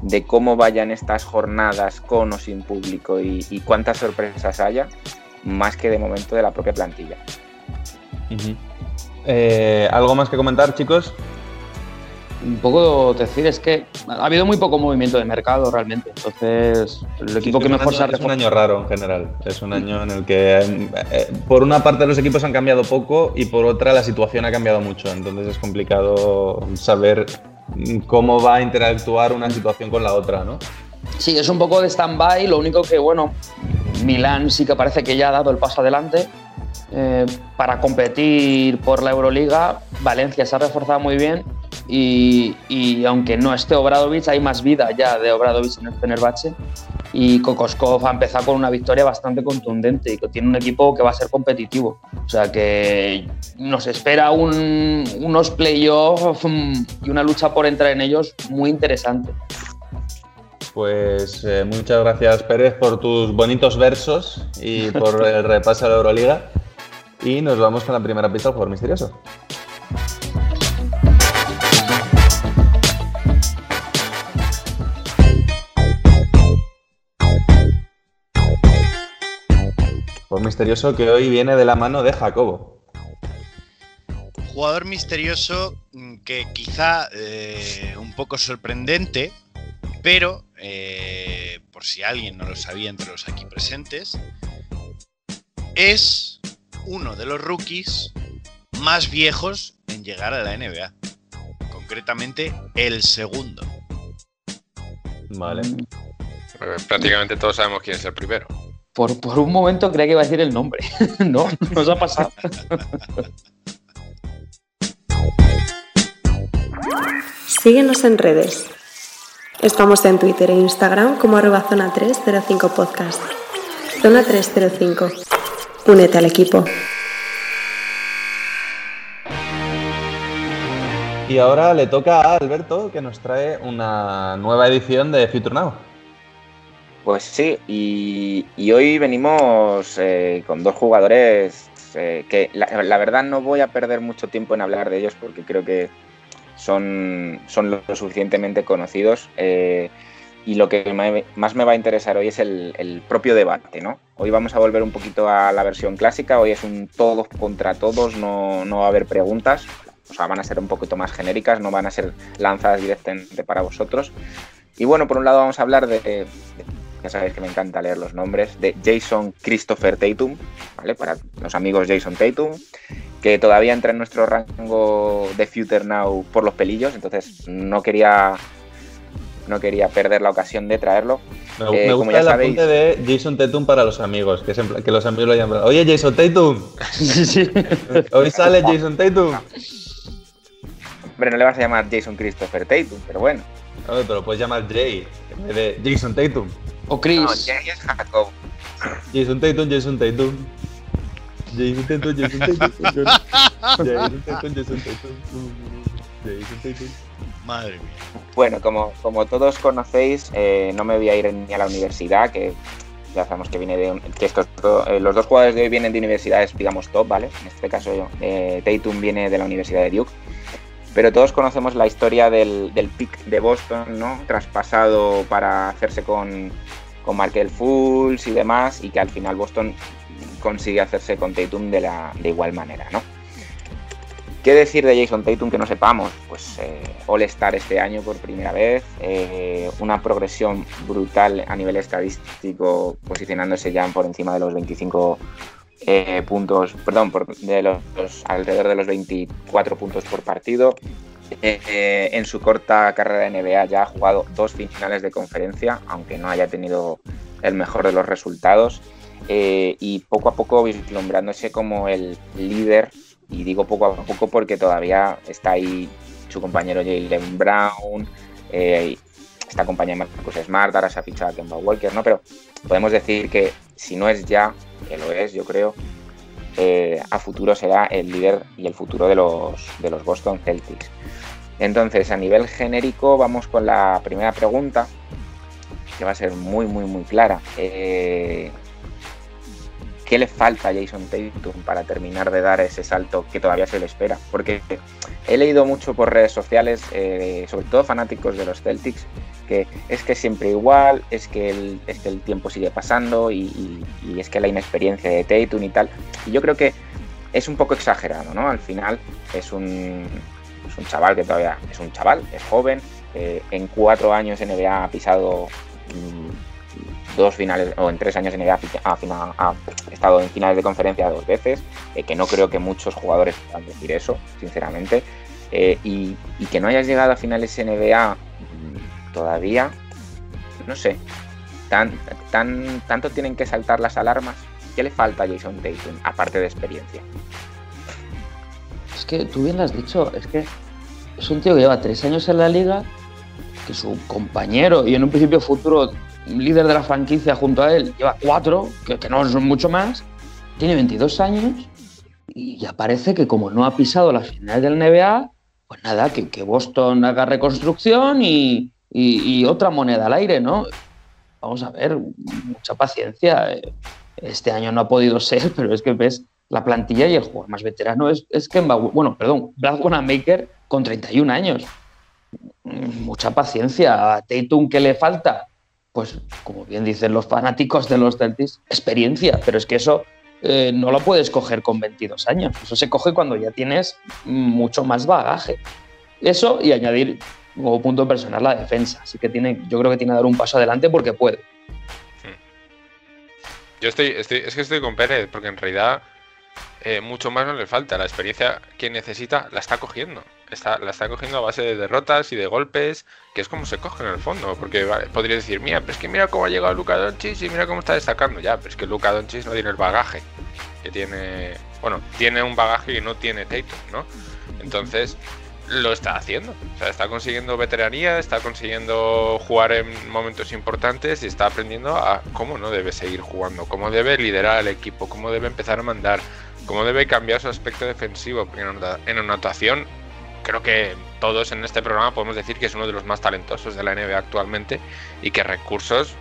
[SPEAKER 5] de cómo vayan estas jornadas con o sin público y cuántas sorpresas haya, más que de momento de la propia plantilla.
[SPEAKER 3] Eh, ¿Algo más que comentar, chicos?
[SPEAKER 4] un poco decir es que ha habido muy poco movimiento de mercado realmente. Entonces, el equipo
[SPEAKER 3] Sí,
[SPEAKER 4] que
[SPEAKER 3] es un
[SPEAKER 4] mejor se ha
[SPEAKER 3] año- Es un año raro en general. Es un año en el que, eh, por una parte, los equipos han cambiado poco y por otra, la situación ha cambiado mucho. Entonces, es complicado saber cómo va a interactuar una situación con la otra, ¿no?
[SPEAKER 4] Sí, es un poco de stand-by. Lo único que, bueno, Milán sí que parece que ya ha dado el paso adelante. eh, para competir por la Euroliga, Valencia se ha reforzado muy bien. Y, y aunque no esté Obradovic, hay más vida ya de Obradovic en el Fenerbahce. Y Kokoskov ha empezado con una victoria bastante contundente y que tiene un equipo que va a ser competitivo. O sea que nos espera un- unos playoffs mm, y una lucha por entrar en ellos muy interesante.
[SPEAKER 3] Pues eh, muchas gracias, Pérez, por tus bonitos versos y [LAUGHS] por el repaso a la Euroliga. Y nos vamos con la primera pista del jugador misterioso. Jugador misterioso que hoy viene de la mano de Jacobo.
[SPEAKER 1] Jugador misterioso mm, que quizá eh, un poco sorprendente, pero eh, por si alguien no lo sabía entre los aquí presentes, es uno de los rookies más viejos en llegar a la NBA. Concretamente, el segundo.
[SPEAKER 3] Vale.
[SPEAKER 6] Prácticamente todos sabemos quién es el primero.
[SPEAKER 4] Por, por un momento creía que iba a decir el nombre. [LAUGHS] no, nos ha pasado.
[SPEAKER 7] Síguenos en redes. Estamos en Twitter e Instagram como arroba zona 305 podcast. Zona 305. Únete al equipo.
[SPEAKER 3] Y ahora le toca a Alberto que nos trae una nueva edición de Future Now.
[SPEAKER 5] Pues sí, y, y hoy venimos eh, con dos jugadores eh, que la, la verdad no voy a perder mucho tiempo en hablar de ellos porque creo que son, son lo suficientemente conocidos. eh, y lo que más me va a interesar hoy es el, propio debate, ¿no? Hoy vamos a volver un poquito a la versión clásica, hoy es un todos contra todos, no, no va a haber preguntas, o sea, van a ser un poquito más genéricas, no van a ser lanzadas directamente para vosotros. Y bueno, por un lado vamos a hablar de- ya sabéis que me encanta leer los nombres, de Jason Christopher Tatum, ¿vale? Para los amigos Jason Tatum, que todavía entra en nuestro rango de Future Now por los pelillos, entonces no quería, no quería perder la ocasión de traerlo.
[SPEAKER 3] Me,
[SPEAKER 5] Eh,
[SPEAKER 3] me
[SPEAKER 5] como
[SPEAKER 3] gusta
[SPEAKER 5] ya
[SPEAKER 3] el
[SPEAKER 5] sabéis-
[SPEAKER 3] apunte de Jason Tatum para los amigos, que, que los amigos lo llaman. Oye, Jason Tatum, [LAUGHS] hoy sale Jason Tatum.
[SPEAKER 5] Hombre, no le vas a llamar Jason Christopher Tatum, pero bueno.
[SPEAKER 3] A ver, pero puedes llamar Jay en vez de Jason Tatum.
[SPEAKER 4] O Chris.
[SPEAKER 5] No, Jay es Jacob.
[SPEAKER 3] Jason Tatum, Jason Tatum. Jason Tatum, Jason Tatum. [LAUGHS] Jason Tatum, Jason Tatum. Jason Tatum.
[SPEAKER 1] Madre mía.
[SPEAKER 5] Bueno, como, como todos conocéis, eh, no me voy a ir ni a la universidad, que ya sabemos que viene de un- que estos eh, los dos jugadores de hoy vienen de universidades, digamos, top, ¿vale? En este caso, eh, Tatum viene de la Universidad de Duke. Pero todos conocemos la historia del, pick de Boston, ¿no? Traspasado para hacerse con, con Markel Fultz y demás, y que al final Boston consigue hacerse con Tatum de, la, de igual manera, ¿no? ¿Qué decir de Jason Tatum que no sepamos? Pues eh, All-Star este año por primera vez, eh, una progresión brutal a nivel estadístico, posicionándose ya por encima de los 25 eh, puntos, perdón, de los, alrededor de los 24 puntos por partido. Eh, en su corta carrera de NBA ya ha jugado dos finales de conferencia, aunque no haya tenido el mejor de los resultados. Eh, y poco a poco vislumbrándose como el líder y digo poco a poco porque todavía está ahí su compañero Jalen Brown, eh, está acompañado de Marcus Smart, ahora se ha fichado a Kemba Walker, ¿no? Pero podemos decir que si no es ya, que lo es, yo creo, eh, a futuro será el líder y el futuro de los, de los Boston Celtics. Entonces, a nivel genérico, vamos con la primera pregunta, que va a ser muy, muy, muy clara. Eh, ¿Qué le falta a Jason Tatum para terminar de dar ese salto que todavía se le espera? Porque he leído mucho por redes sociales, eh, sobre todo fanáticos de los Celtics, que es que siempre igual, es que el, es que el tiempo sigue pasando y, es que la inexperiencia de Tatum y tal. Y yo creo que es un poco exagerado, ¿no? Al final es un, es un chaval que todavía es un chaval, es joven, eh, en cuatro años NBA ha pisado mm, dos finales, o en tres años NBA ha, ha- estado en finales de conferencia dos veces, eh, que no creo que muchos jugadores puedan decir eso, sinceramente, eh, y, y que no hayas llegado a finales NBA mm, todavía, no sé, tan, tan, tanto tienen que saltar las alarmas. ¿Qué le falta a Jason Tatum, aparte de experiencia?
[SPEAKER 4] Es que tú bien lo has dicho, es que es un tío que lleva tres años en la liga, que su compañero y en un principio futuro líder de la franquicia junto a él lleva cuatro, que, que no son mucho más, tiene 22 años y ya parece que como no ha pisado las finales del NBA, pues nada, que, que Boston haga reconstrucción y, otra moneda al aire, ¿no? Vamos a ver, mucha paciencia. Este año no ha podido ser, [LAUGHS] pero es que ves la plantilla y el jugador más veterano es, es Kemba, bueno, perdón, Brad Wanamaker con 31 años. Mucha paciencia. A Tatum, ¿qué le falta? Pues, como bien dicen los fanáticos de los Celtics, experiencia, pero es que eso eh, no lo puedes coger con 22 años. Eso se coge cuando ya tienes mucho más bagaje. Eso y añadir como punto personal la defensa. Así que tiene, yo creo que tiene que dar un paso adelante porque puede.
[SPEAKER 6] Yo estoy, estoy, es que estoy con Pérez, porque en realidad eh, mucho más no le falta. La experiencia que necesita la está cogiendo. Está, la está cogiendo a base de derrotas y de golpes, que es como se coge en el fondo. Porque vale, podría decir, mira, pero es que mira cómo ha llegado Luka Doncic y mira cómo está destacando. Ya, pero es que Luka Doncic no tiene el bagaje que tiene. Bueno, tiene un bagaje que no tiene Tatum, ¿no? Entonces, lo está haciendo. O sea, está consiguiendo veteranía, está consiguiendo jugar en momentos importantes y está aprendiendo a cómo no debe seguir jugando, cómo debe liderar al equipo, cómo debe empezar a mandar, cómo debe cambiar su aspecto defensivo. Porque en anota- en anotación, creo que todos en este programa podemos decir que es uno de los más talentosos de la NBA actualmente y que recursos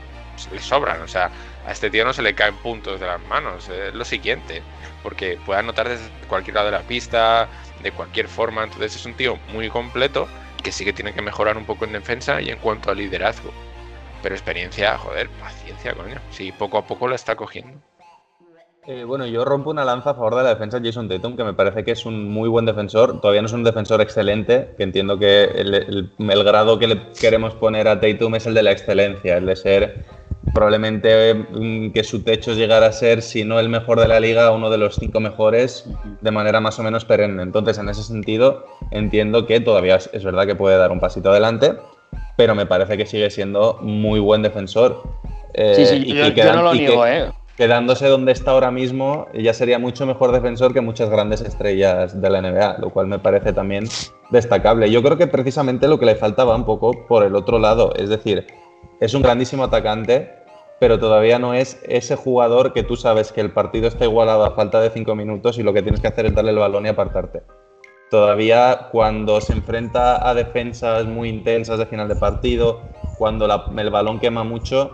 [SPEAKER 6] le sobran. O sea, a este tío no se le caen puntos de las manos. Es lo siguiente, porque puede anotar desde cualquier lado de la pista, de cualquier forma. Entonces es un tío muy completo que sí que tiene que mejorar un poco en defensa y en cuanto a liderazgo. Pero experiencia, joder, paciencia, coño. Sí, poco a poco la está cogiendo.
[SPEAKER 3] Eh, bueno, yo rompo una lanza a favor de la defensa de Jason Tatum, que me parece que es un muy buen defensor. Todavía no es un defensor excelente, que entiendo que el, el- el grado que le queremos poner a Tatum es el de la excelencia, el de ser probablemente mm, que su techo es llegar a ser, si no el mejor de la liga, uno de los cinco mejores de manera más o menos perenne. Entonces, en ese sentido, entiendo que todavía es, es verdad que puede dar un pasito adelante, pero me parece que sigue siendo muy buen defensor. Eh,
[SPEAKER 4] Sí, sí,
[SPEAKER 3] y
[SPEAKER 4] yo,
[SPEAKER 3] que
[SPEAKER 4] yo
[SPEAKER 3] quedan-
[SPEAKER 4] no lo niego, ¿eh?
[SPEAKER 3] Quedándose donde está ahora mismo, ya sería mucho mejor defensor que muchas grandes estrellas de la NBA, lo cual me parece también destacable. Yo creo que precisamente lo que le faltaba un poco por el otro lado, es decir, es un grandísimo atacante, pero todavía no es ese jugador que tú sabes que el partido está igualado a falta de cinco minutos y lo que tienes que hacer es darle el balón y apartarte. Todavía cuando se enfrenta a defensas muy intensas de final de partido, cuando el balón quema mucho,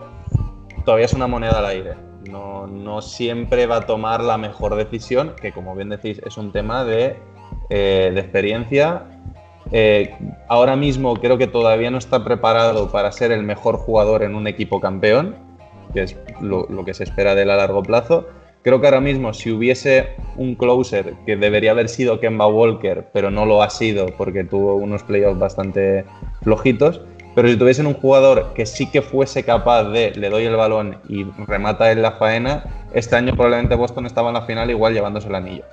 [SPEAKER 3] todavía es una moneda al aire. No, siempre va a tomar la mejor decisión, que como bien decís es un tema de, eh, experiencia. Eh, ahora mismo creo que todavía no está preparado para ser el mejor jugador en un equipo campeón, que es lo, lo que se espera de él a largo plazo. Creo que ahora mismo si hubiese un closer que debería haber sido Kemba Walker, pero no lo ha sido porque tuvo unos playoffs bastante flojitos, pero si tuviesen un jugador que sí que fuese capaz de le doy el balón y remata en la faena, este año probablemente Boston estaba en la final igual llevándose el anillo.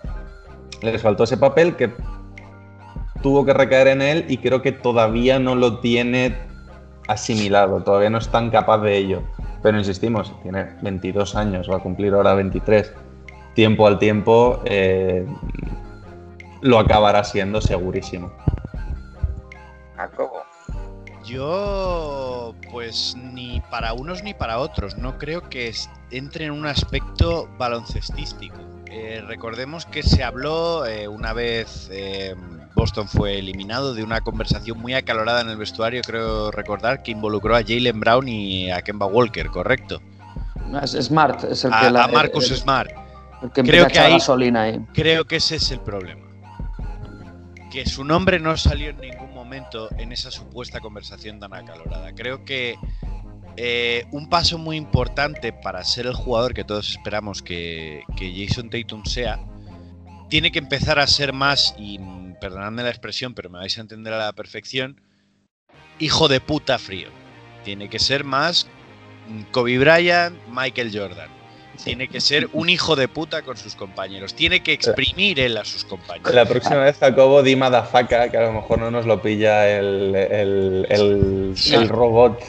[SPEAKER 3] Les faltó ese papel que tuvo que recaer en él y creo que todavía no lo tiene asimilado, todavía no es tan capaz de ello. Pero insistimos, tiene 22 años, va a cumplir ahora 23. Tiempo al tiempo eh, lo acabará siendo segurísimo.
[SPEAKER 1] Yo, pues ni para unos ni para otros. No creo que entre en un aspecto baloncestístico. Eh, recordemos que se habló eh, una vez eh, Boston fue eliminado de una conversación muy acalorada en el vestuario, creo recordar, que involucró a Jalen Brown y a Kemba Walker, ¿correcto?
[SPEAKER 4] Es Smart es el
[SPEAKER 1] A,
[SPEAKER 4] que la-
[SPEAKER 1] a Marcus
[SPEAKER 4] el-
[SPEAKER 1] Smart.
[SPEAKER 4] el que
[SPEAKER 1] Creo que ahí-
[SPEAKER 4] gasolina ahí.
[SPEAKER 1] Creo que ese es el problema. Que su nombre no salió en ningún en esa supuesta conversación tan acalorada. Creo que eh, un paso muy importante para ser el jugador que todos esperamos que, que Jason Tatum sea tiene que empezar a ser más, y perdonadme la expresión, pero me vais a entender a la perfección, hijo de puta frío. Tiene que ser más mm, Kobe Bryant, Michael Jordan. Tiene que ser un hijo de puta con sus compañeros. Tiene que exprimir él a sus compañeros.
[SPEAKER 3] La próxima vez, Jacobo, di Madafaka, que a lo mejor no nos lo pilla el, el, el, el robot.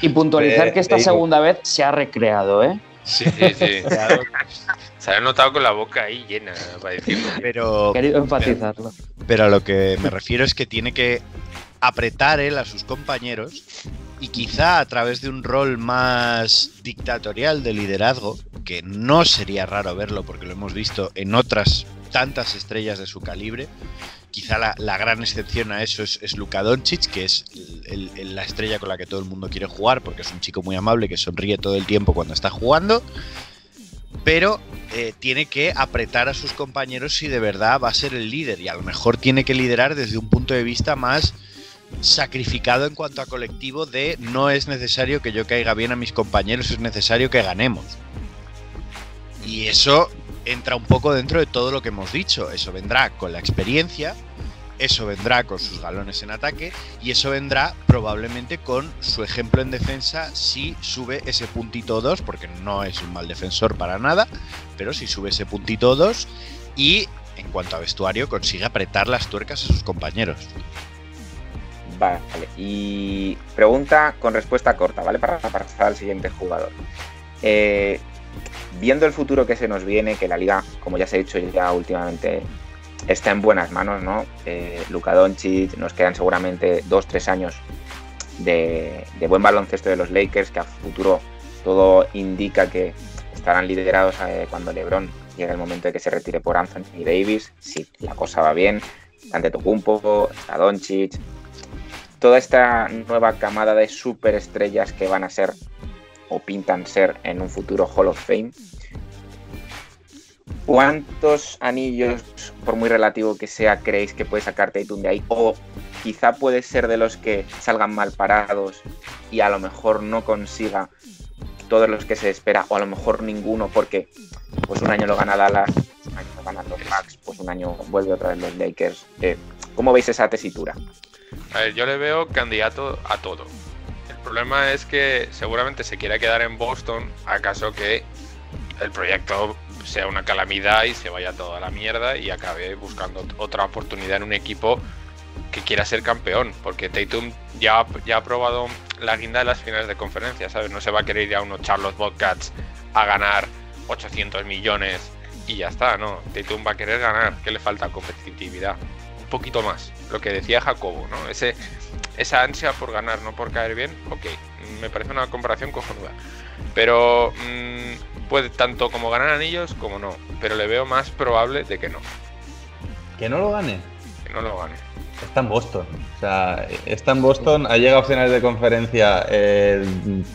[SPEAKER 4] Y puntualizar que esta segunda vez se ha recreado, ¿eh?
[SPEAKER 6] Sí, sí, sí. [LAUGHS] Se ha notado con la boca ahí llena, para decirlo.
[SPEAKER 1] Pero,
[SPEAKER 4] querido enfatizarlo.
[SPEAKER 1] pero a lo que me refiero es que tiene que apretar él a sus compañeros y quizá a través de un rol más dictatorial de liderazgo, que no sería raro verlo porque lo hemos visto en otras tantas estrellas de su calibre. Quizá la, la gran excepción a eso es, es Luka Doncic, que es la estrella con la que todo el mundo quiere jugar, porque es un chico muy amable que sonríe todo el tiempo cuando está jugando. Pero eh, tiene que apretar a sus compañeros si de verdad va a ser el líder. Y a lo mejor tiene que liderar desde un punto de vista más sacrificado en cuanto a colectivo de no es necesario que yo caiga bien a mis compañeros, es necesario que ganemos. Y eso entra un poco dentro de todo lo que hemos dicho. Eso vendrá con la experiencia, eso vendrá con sus galones en ataque y eso vendrá probablemente con su ejemplo en defensa si sube ese puntito 2, porque no es un mal defensor para nada, pero si sube ese puntito 2 y en cuanto a vestuario consigue apretar las tuercas a sus compañeros.
[SPEAKER 5] Vale, y pregunta con respuesta corta, ¿vale? Para pasar al siguiente jugador. Eh, viendo el futuro que se nos viene, que la liga, como ya se ha dicho ya últimamente, está en buenas manos, ¿no? Eh, Luka Doncic, nos quedan seguramente dos, tres años de, buen baloncesto de los Lakers, que a futuro todo indica que estarán liderados eh, cuando LeBron llegue el momento de que se retire por Anthony Davis, si la cosa va bien, Antetokounmpo, está Doncic, toda esta nueva camada de superestrellas que van a ser o pintan ser en un futuro Hall of Fame. ¿Cuántos anillos, por muy relativo que sea, creéis que puede sacar Tatum de ahí? O quizá puede ser de los que salgan mal parados y a lo mejor no consiga todos los que se espera, o a lo mejor ninguno, porque pues un año lo gana Dallas, un año lo ganan los Bucks, pues un año vuelve otra vez los Lakers. Eh, ¿Cómo veis esa tesitura?
[SPEAKER 6] Yo le veo candidato a todo. El problema es que seguramente se quiera quedar en Boston, acaso que el proyecto sea una calamidad y se vaya toda la mierda y acabe buscando otra oportunidad en un equipo que quiera ser campeón, porque Tatum ya, ya ha probado la guinda de las finales de conferencia, ¿sabes? No se va a querer ir a unos Charlotte Bobcats a ganar 800 millones y ya está, ¿no? Tatum va a querer ganar, ¿qué le falta? Competitividad. Poquito más, lo que decía Jacobo, ¿no? Ese, esa ansia por ganar, no por caer bien, ok, me parece una comparación cojonuda. Pero mm, puede tanto como ganar anillos como no, pero le veo más probable de que no,
[SPEAKER 3] Que no lo gane.
[SPEAKER 6] que no lo gane.
[SPEAKER 3] Está en Boston. O sea, está en Boston, ha llegado a finales de conferencia eh,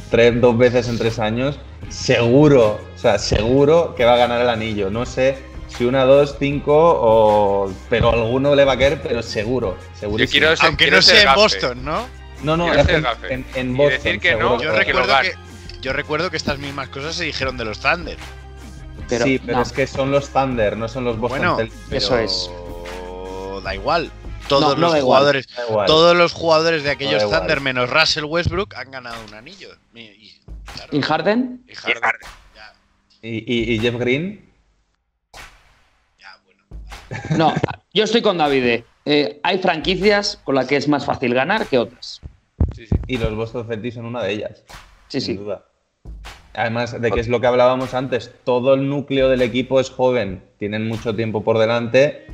[SPEAKER 3] tres, dos veces en tres años. Seguro, o sea, seguro que va a ganar el anillo. No sé si una, dos, cinco o. Pero alguno le va a caer, pero seguro. seguro
[SPEAKER 6] Yo quiero ser-
[SPEAKER 1] Aunque
[SPEAKER 6] quiero
[SPEAKER 1] no sea en
[SPEAKER 6] gafe.
[SPEAKER 1] Boston, ¿no?
[SPEAKER 3] No, no, en,
[SPEAKER 6] Y
[SPEAKER 3] Boston.
[SPEAKER 6] decir que
[SPEAKER 3] seguro.
[SPEAKER 6] no,
[SPEAKER 1] Yo recuerdo que, yo recuerdo que estas mismas cosas se dijeron de los Thunder.
[SPEAKER 4] Pero,
[SPEAKER 3] sí, pero
[SPEAKER 4] no.
[SPEAKER 3] es que son los Thunder, no son los Boston
[SPEAKER 1] Bueno,
[SPEAKER 3] Celtics.
[SPEAKER 1] pero
[SPEAKER 4] Eso es.
[SPEAKER 1] Da igual. Todos
[SPEAKER 4] No, no
[SPEAKER 1] los jugadores,
[SPEAKER 3] igual.
[SPEAKER 1] todos los jugadores de aquellos
[SPEAKER 3] igual.
[SPEAKER 1] Thunder menos Russell Westbrook han ganado un anillo. Y, y- claro,
[SPEAKER 4] ¿Y Harden?
[SPEAKER 1] y Harden,
[SPEAKER 3] Y, y- y Jeff Green.
[SPEAKER 4] No, yo estoy con David. eh. Hay franquicias con las que es más fácil ganar que otras.
[SPEAKER 6] Sí, sí.
[SPEAKER 3] y los Boston Celtics son una de ellas.
[SPEAKER 4] Sí,
[SPEAKER 3] sin
[SPEAKER 4] sí.
[SPEAKER 3] duda. Además de que es lo que hablábamos antes, todo el núcleo del equipo es joven, tienen mucho tiempo por delante,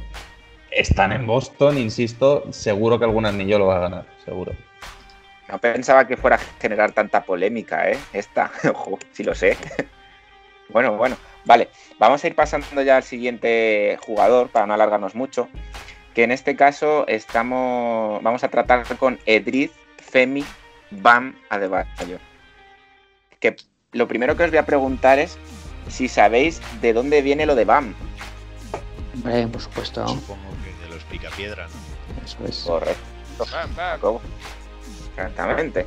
[SPEAKER 3] están en Boston, insisto, seguro que algún anillo lo va a ganar, seguro.
[SPEAKER 5] No pensaba que fuera a generar tanta polémica, ¿eh? Esta, [LAUGHS] ojo, sí lo sé. Bueno, bueno, vale. Vamos a ir pasando ya al siguiente jugador para no alargarnos mucho. Que en este caso estamos. Vamos a tratar con Edriz Femi Bam Adebayo. Que lo primero que os voy a preguntar es si sabéis de dónde viene lo de Bam.
[SPEAKER 4] Hombre, por supuesto.
[SPEAKER 1] Supongo que de los picapiedra, ¿no?
[SPEAKER 4] Eso es.
[SPEAKER 5] Correcto.
[SPEAKER 6] Bam, bam.
[SPEAKER 5] Jacobo. Exactamente.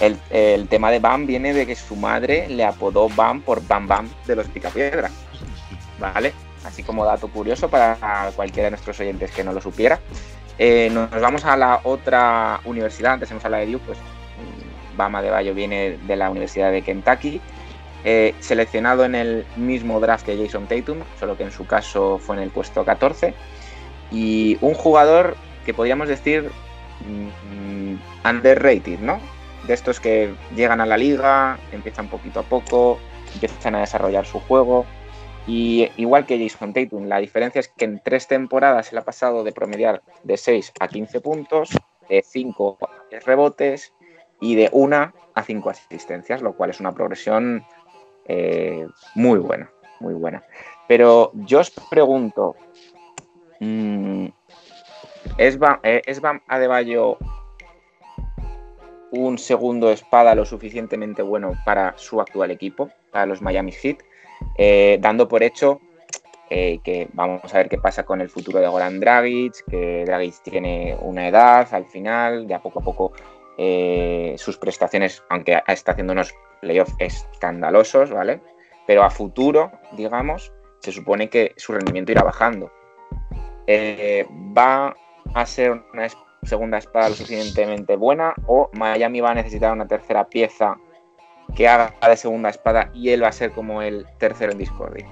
[SPEAKER 5] El, el tema de Bam viene de que su madre le apodó Bam por Bam Bam de los Picapiedra. ¿Vale? así como dato curioso para cualquiera de nuestros oyentes que no lo supiera. Eh, nos vamos a la otra universidad, antes hemos hablado de Duke, pues mm, Bama de Bayo viene de la Universidad de Kentucky, eh, seleccionado en el mismo draft que Jason Tatum, solo que en su caso fue en el puesto 14, y un jugador que podríamos decir mm, underrated, ¿no? De estos que llegan a la liga, empiezan poquito a poco, empiezan a desarrollar su juego, y igual que Jason Tatum, la diferencia es que en tres temporadas él ha pasado de promediar de 6 a 15 puntos, de 5 a 10 rebotes y de 1 a 5 asistencias, lo cual es una progresión eh, muy buena, muy buena. Pero yo os pregunto, mm, ¿es, Bam, eh, ¿es Bam Adebayo un segundo espada lo suficientemente bueno para su actual equipo, para los Miami Heat? Eh, dando por hecho eh, que vamos a ver qué pasa con el futuro de Goran Dragic, que Dragic tiene una edad al final, ya poco a poco eh, sus prestaciones, aunque está haciendo unos playoffs escandalosos, ¿vale? Pero a futuro, digamos, se supone que su rendimiento irá bajando. ¿Va a ser una segunda espada lo suficientemente buena o Miami va a necesitar una tercera pieza que haga de segunda espada y él va a ser como el tercero en discordia.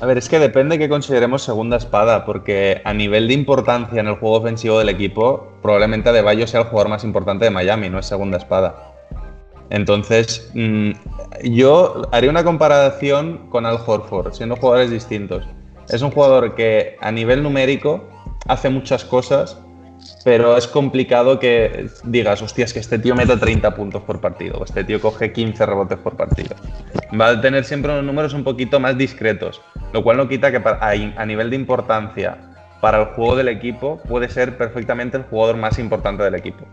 [SPEAKER 3] A ver, es que depende que consideremos segunda espada, porque a nivel de importancia en el juego ofensivo del equipo, probablemente Adebayo sea el jugador más importante de Miami, no es segunda espada. Entonces, mm, yo haría una comparación con Al Horford, siendo jugadores distintos. Es un jugador que a nivel numérico hace muchas cosas, pero es complicado que digas, hostia, es que este tío mete 30 puntos por partido, o este tío coge 15 rebotes por partido. Va a tener siempre unos números un poquito más discretos, lo cual no quita que a nivel de importancia para el juego del equipo puede ser perfectamente el jugador más importante del equipo.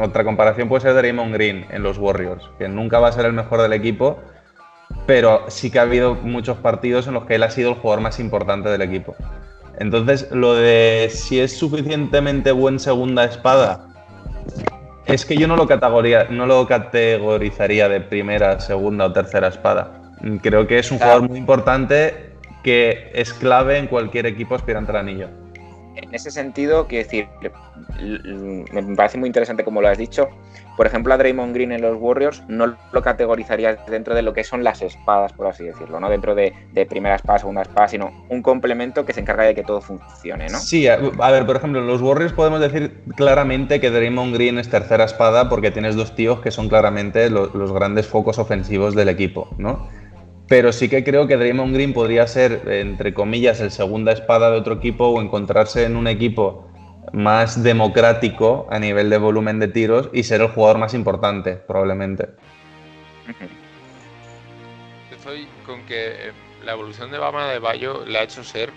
[SPEAKER 3] Otra comparación puede ser Draymond Green en los Warriors, que nunca va a ser el mejor del equipo, pero sí que ha habido muchos partidos en los que él ha sido el jugador más importante del equipo. Entonces, lo de si es suficientemente buen segunda espada, es que yo no lo, no lo categorizaría de primera, segunda o tercera espada. Creo que es un jugador muy importante que es clave en cualquier equipo aspirante al anillo.
[SPEAKER 5] En ese sentido, quiero decir, me parece muy interesante como lo has dicho, por ejemplo, a Draymond Green en los Warriors no lo categorizaría dentro de lo que son las espadas, por así decirlo, no dentro de, primera espada, segunda espada, sino un complemento que se encarga de que todo funcione, ¿no?
[SPEAKER 3] Sí, a, ver, por ejemplo, en los Warriors podemos decir claramente que Draymond Green es tercera espada porque tienes dos tíos que son claramente los grandes focos ofensivos del equipo, ¿no? Pero sí que creo que Draymond Green podría ser, entre comillas, el segunda espada de otro equipo o encontrarse en un equipo más democrático a nivel de volumen de tiros y ser el jugador más importante, probablemente.
[SPEAKER 6] Estoy con que eh, la evolución de Bama de Bayo le ha hecho ser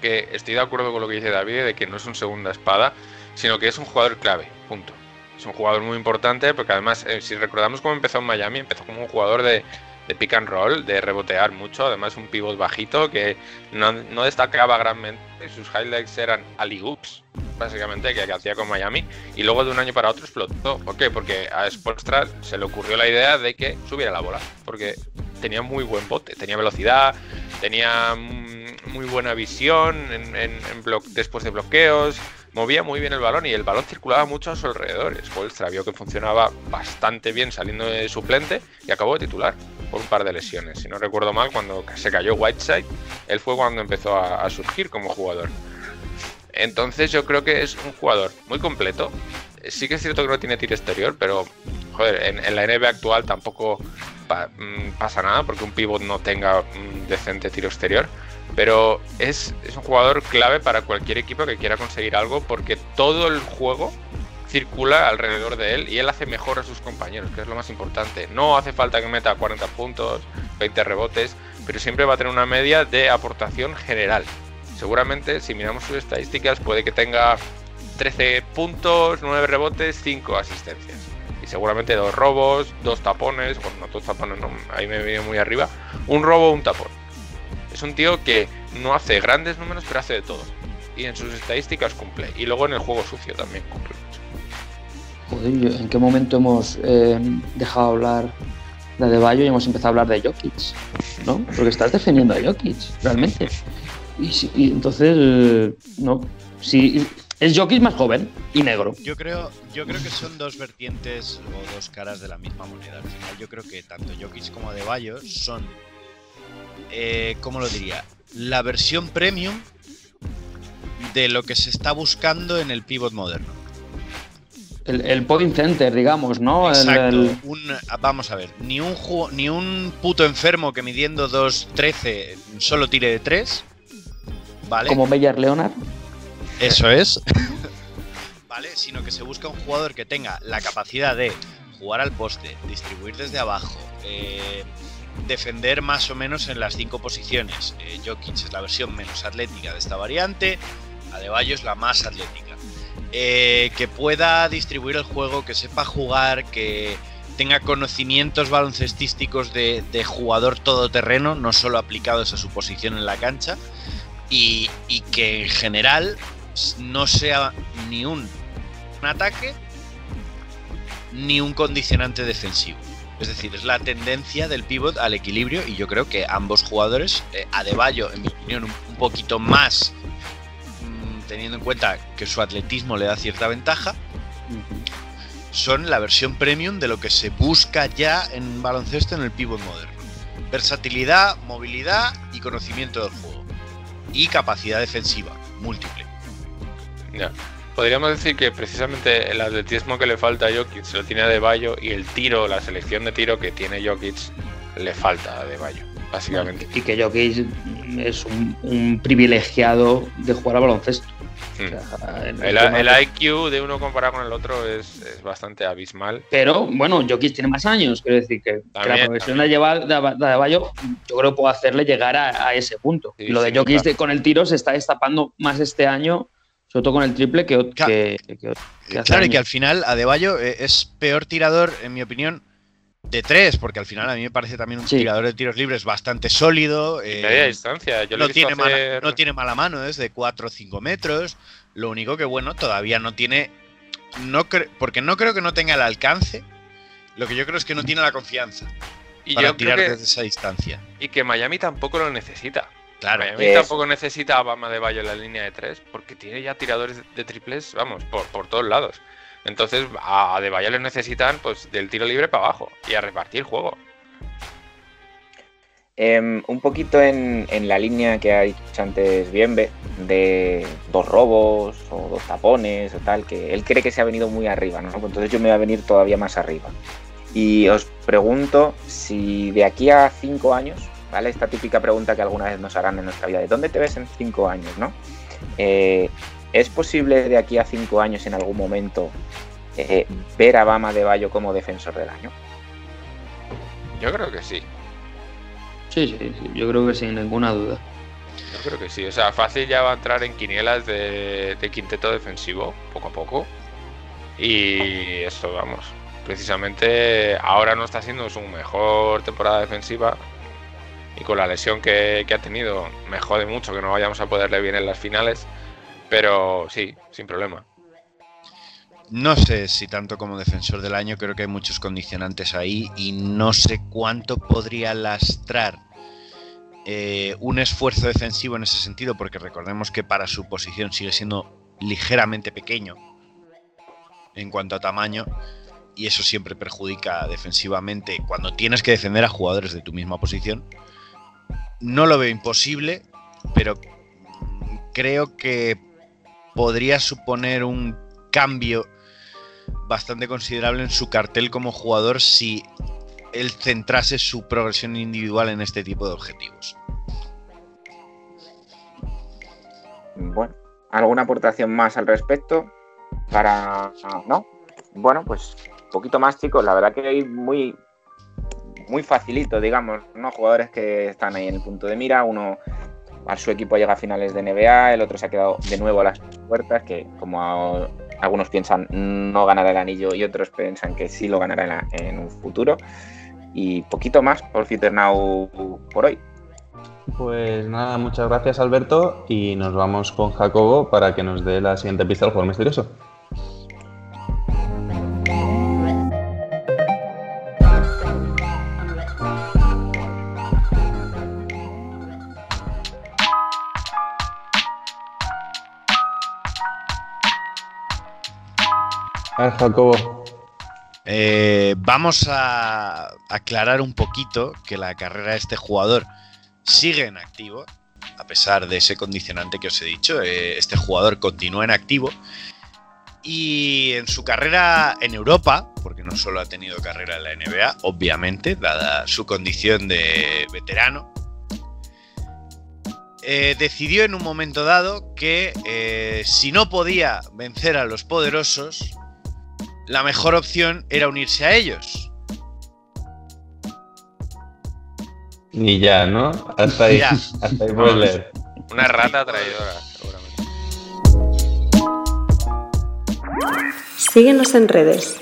[SPEAKER 6] que estoy de acuerdo con lo que dice David, de que no es un segunda espada, sino que es un jugador clave, punto. Es un jugador muy importante porque además, eh, si recordamos cómo empezó en Miami, empezó como un jugador de, de pick and roll, de rebotear mucho, además un pivot bajito que no, destacaba granmente, sus highlights eran alley oops, básicamente, que, hacía con Miami, y luego de un año para otro explotó. ¿Por qué? Porque a Spolstra se le ocurrió la idea de que subiera la bola, porque tenía muy buen bote, tenía velocidad, tenía muy buena visión en, en, después de bloqueos, movía muy bien el balón y el balón circulaba mucho a su alrededor. Spolstra vio que funcionaba bastante bien saliendo de suplente y acabó de titular por un par de lesiones. Si no recuerdo mal, cuando se cayó Whiteside, él fue cuando empezó a, surgir como jugador. Entonces yo creo que es un jugador muy completo. Sí que es cierto que no tiene tiro exterior, pero joder, en, la NBA actual tampoco mm, pasa nada porque un pivot no tenga un decente tiro exterior. Pero es, es un jugador clave para cualquier equipo que quiera conseguir algo porque todo el juego circula alrededor de él y él hace mejor a sus compañeros, que es lo más importante. No hace falta que meta 40 puntos, 20 rebotes, pero siempre va a tener una media de aportación general. Seguramente, si miramos sus estadísticas, puede que tenga 13 puntos, 9 rebotes, 5 asistencias. Y seguramente dos robos, dos tapones, bueno, no dos tapones, no, ahí me viene muy arriba, un robo, un tapón. Es un tío que no hace grandes números, pero hace de todo. Y en sus estadísticas cumple. Y luego en el juego sucio también cumple.
[SPEAKER 4] Joder, ¿en qué momento hemos eh, dejado hablar de Adebayo y hemos empezado a hablar de Jokic? ¿no? Porque estás defendiendo a Jokic, realmente. Y, entonces, eh, no. Si, es Jokic más joven y negro.
[SPEAKER 1] Yo creo, yo creo que son dos vertientes o dos caras de la misma moneda. Al final, yo creo que tanto Jokic como De Bayo son, eh, ¿cómo lo diría? La versión premium de lo que se está buscando en el pivot moderno.
[SPEAKER 4] El, el point center, digamos, ¿no?
[SPEAKER 1] Exacto.
[SPEAKER 4] el-
[SPEAKER 1] Un, vamos a ver, ni un, ju- ni un puto enfermo que midiendo 2.13 solo tire de 3. ¿Vale?
[SPEAKER 4] como Beyer Leonard.
[SPEAKER 1] Eso es. [LAUGHS] ¿Vale? Sino que se busca un jugador que tenga la capacidad de jugar al poste, distribuir desde abajo, eh, defender más o menos en las cinco posiciones. Eh, Jokic es la versión menos atlética de esta variante, Adebayo es la más atlética. Eh, que pueda distribuir el juego, que sepa jugar, que tenga conocimientos baloncestísticos de, jugador todoterreno, no solo aplicados a su posición en la cancha, y, que en general no sea ni un, ataque ni un condicionante defensivo. Es decir, es la tendencia del pivot al equilibrio y yo creo que ambos jugadores, eh, Adebayo, en mi opinión, un, poquito más, teniendo en cuenta que su atletismo le da cierta ventaja, son la versión premium de lo que se busca ya en baloncesto en el pivot moderno. Versatilidad, movilidad y conocimiento del juego. Y capacidad defensiva, múltiple.
[SPEAKER 6] Ya. Podríamos decir que precisamente el atletismo que le falta a Jokic se lo tiene a De Bayo y el tiro, la selección de tiro que tiene Jokic le falta a De Bayo, básicamente.
[SPEAKER 4] Y que Jokic es un, un privilegiado de jugar a baloncesto.
[SPEAKER 6] Mm.
[SPEAKER 4] O sea, en el
[SPEAKER 6] IQ de uno comparado con el otro es, es bastante abismal.
[SPEAKER 4] Pero bueno, Jokic tiene más años, quiero decir que, que la
[SPEAKER 6] También,
[SPEAKER 4] progresión de llevar de, de Adebayo, yo creo que puede hacerle llegar a, a ese punto.
[SPEAKER 6] Sí,
[SPEAKER 4] y lo de
[SPEAKER 6] sí,
[SPEAKER 4] Jokic
[SPEAKER 6] claro.
[SPEAKER 4] de- con el tiro se está destapando más este año, sobre todo con el triple, que,
[SPEAKER 1] Claro.
[SPEAKER 4] que, que- que hace
[SPEAKER 1] Claro, y que al final Adebayo eh, es peor tirador, en mi opinión, de tres, porque al final a mí me parece también un
[SPEAKER 4] Sí.
[SPEAKER 1] tirador de tiros libres bastante sólido.
[SPEAKER 6] Y
[SPEAKER 1] eh,
[SPEAKER 6] media distancia. Yo
[SPEAKER 1] no, tiene mala, no tiene mala mano, es de 4 o 5 metros. Lo único que, bueno, todavía no tiene. No porque no creo que no tenga el alcance. Lo que yo creo es que no tiene la confianza
[SPEAKER 6] y
[SPEAKER 1] para
[SPEAKER 6] yo creo
[SPEAKER 1] tirar
[SPEAKER 6] que,
[SPEAKER 1] desde esa distancia.
[SPEAKER 6] y que Miami tampoco lo necesita.
[SPEAKER 1] Claro.
[SPEAKER 6] Miami tampoco necesita a Bama de Bayo en la línea de tres porque tiene ya tiradores de triples, vamos, por, por todos lados. Entonces a, De Bayo le necesitan pues del tiro libre para abajo y a repartir juego.
[SPEAKER 5] Em, un poquito en, en la línea que ha dicho antes Bienve, de dos robos o dos tapones o tal, que él cree que se ha venido muy arriba, ¿no? Pues entonces yo me voy a venir todavía más arriba. Y os pregunto si de aquí a cinco años, ¿vale? Esta típica pregunta que alguna vez nos harán en nuestra vida, ¿de dónde te ves en cinco años, no? Eh, ¿Es posible de aquí a cinco años en algún momento eh, ver a Bama de Bayo como defensor del año?
[SPEAKER 6] Yo creo que sí.
[SPEAKER 4] Sí, sí, sí, yo creo que sin ninguna duda.
[SPEAKER 6] Yo creo que sí. O sea, fácil ya va a entrar en quinielas de, de quinteto defensivo, poco a poco. Y eso, vamos. Precisamente ahora no está siendo su mejor temporada defensiva. Y con la lesión que, que ha tenido, me jode mucho que no vayamos a poderle bien en las finales. Pero sí, sin problema.
[SPEAKER 1] No sé si tanto como defensor del año, creo que hay muchos condicionantes ahí y no sé cuánto podría lastrar eh, un esfuerzo defensivo en ese sentido, porque recordemos que para su posición sigue siendo ligeramente pequeño en cuanto a tamaño y eso siempre perjudica defensivamente cuando tienes que defender a jugadores de tu misma posición. No lo veo imposible, pero creo que podría suponer un cambio bastante considerable en su cartel como jugador si él centrase su progresión individual en este tipo de objetivos.
[SPEAKER 5] Bueno, ¿alguna aportación más al respecto? Para. ¿No? Bueno, pues un poquito más, chicos. La verdad que hay muy. Muy facilito, digamos, ¿no? Jugadores que están ahí en el punto de mira. Uno su equipo llega a finales de NBA, el otro se ha quedado de nuevo a las puertas, que como algunos piensan no ganará el anillo y otros piensan que sí lo ganará en, un futuro. Y poquito más por Now por hoy.
[SPEAKER 3] Pues nada, muchas gracias Alberto y nos vamos con Jacobo para que nos dé la siguiente pista del juego misterioso. Jacobo.
[SPEAKER 1] Eh, vamos a aclarar un poquito que la carrera de este jugador sigue en activo, a pesar de ese condicionante que os he dicho. eh, este jugador continúa en activo. Y en su carrera en Europa, porque no solo ha tenido carrera en la NBA, obviamente, dada su condición de veterano, eh, decidió en un momento dado que si no podía vencer a los poderosos, la mejor opción era unirse a ellos.
[SPEAKER 3] Ni ya, ¿no? Hasta ahí.
[SPEAKER 1] Ya. [LAUGHS]
[SPEAKER 3] Hasta ahí puedes leer.
[SPEAKER 6] Una rata traidora, seguramente.
[SPEAKER 7] Síguenos en redes.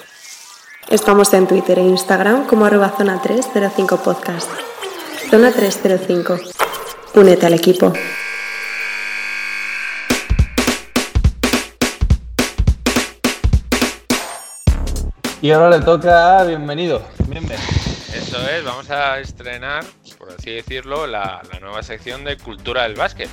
[SPEAKER 7] Estamos en Twitter e Instagram como arroba zona 305 podcast. Zona 305. Únete al equipo.
[SPEAKER 3] Y ahora le toca a bienvenido. Bienvenido.
[SPEAKER 6] Eso es, vamos a estrenar, por así decirlo, la, la nueva sección de cultura del básquet.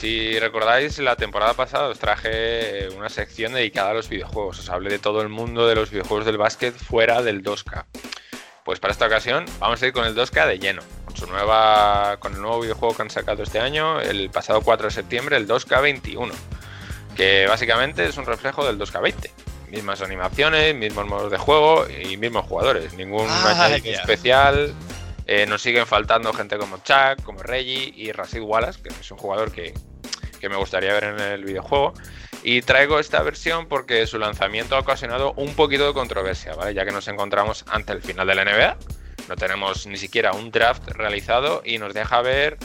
[SPEAKER 6] Si recordáis, la temporada pasada os traje una sección dedicada a los videojuegos. Os hablé de todo el mundo de los videojuegos del básquet fuera del 2K. Pues para esta ocasión vamos a ir con el 2K de lleno. Con, su nueva, con el nuevo videojuego que han sacado este año, el pasado 4 de septiembre, el 2K21. Que básicamente es un reflejo del 2K20. Mismas animaciones, mismos modos de juego y mismos jugadores. Ningún
[SPEAKER 1] Ah,
[SPEAKER 6] añadido especial. Eh, nos siguen faltando gente como Chuck, como Reggie y Rashid Wallace, que es un jugador que, que me gustaría ver en el videojuego. Y traigo esta versión porque su lanzamiento ha ocasionado un poquito de controversia, ¿vale? Ya que nos encontramos ante el final de la NBA. No tenemos ni siquiera un draft realizado y nos deja ver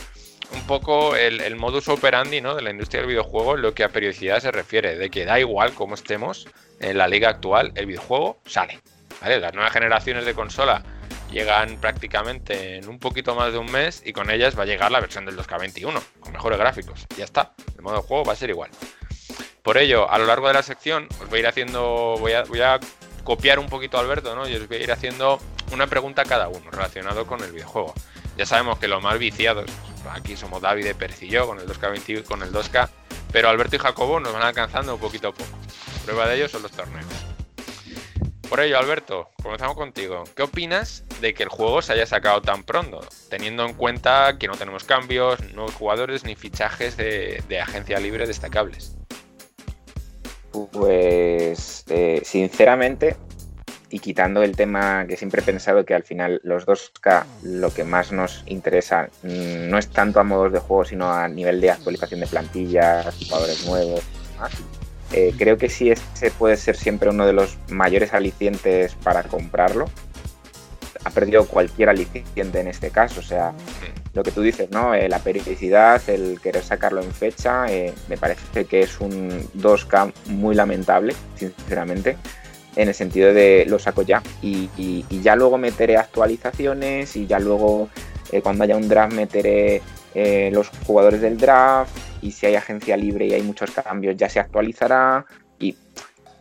[SPEAKER 6] un poco el, modus operandi ¿no? de la industria del videojuego en lo que a periodicidad se refiere, de que da igual cómo estemos en la liga actual, el videojuego sale. Las nuevas generaciones de consola llegan prácticamente en un poquito más de un mes y con ellas va a llegar la versión del 2K21, con mejores gráficos. Ya está, el modo de juego va a ser igual. Por ello, a lo largo de la sección os voy a ir haciendo, voy a, voy a copiar un poquito a Alberto, ¿no? Y os voy a ir haciendo una pregunta a cada uno relacionado con el videojuego. Ya sabemos que los más viciados, aquí somos David, Pérez y yo, con el 2K20 y con el 2K, pero Alberto y Jacobo nos van alcanzando poquito a poco. Prueba de ello son los torneos. Por ello, Alberto, comenzamos contigo. ¿Qué opinas de que el juego se haya sacado tan pronto? Teniendo en cuenta que no tenemos cambios, nuevos jugadores ni fichajes de, de agencia libre destacables.
[SPEAKER 5] Pues eh, sinceramente, y quitando el tema que siempre he pensado que al final los 2K lo que más nos interesa mm, no es tanto a modos de juego, sino a nivel de actualización de plantillas, jugadores nuevos, eh, creo que sí ese puede ser siempre uno de los mayores alicientes para comprarlo. Ha perdido cualquier aliciente en este caso, o sea, lo que tú dices, ¿no? Eh, la periodicidad, el querer sacarlo en fecha, eh, me parece que es un 2K muy lamentable, sinceramente, en el sentido de lo saco ya y, y- y ya luego meteré actualizaciones y ya luego eh, cuando haya un draft meteré eh, los jugadores del draft y si hay agencia libre y hay muchos cambios ya se actualizará y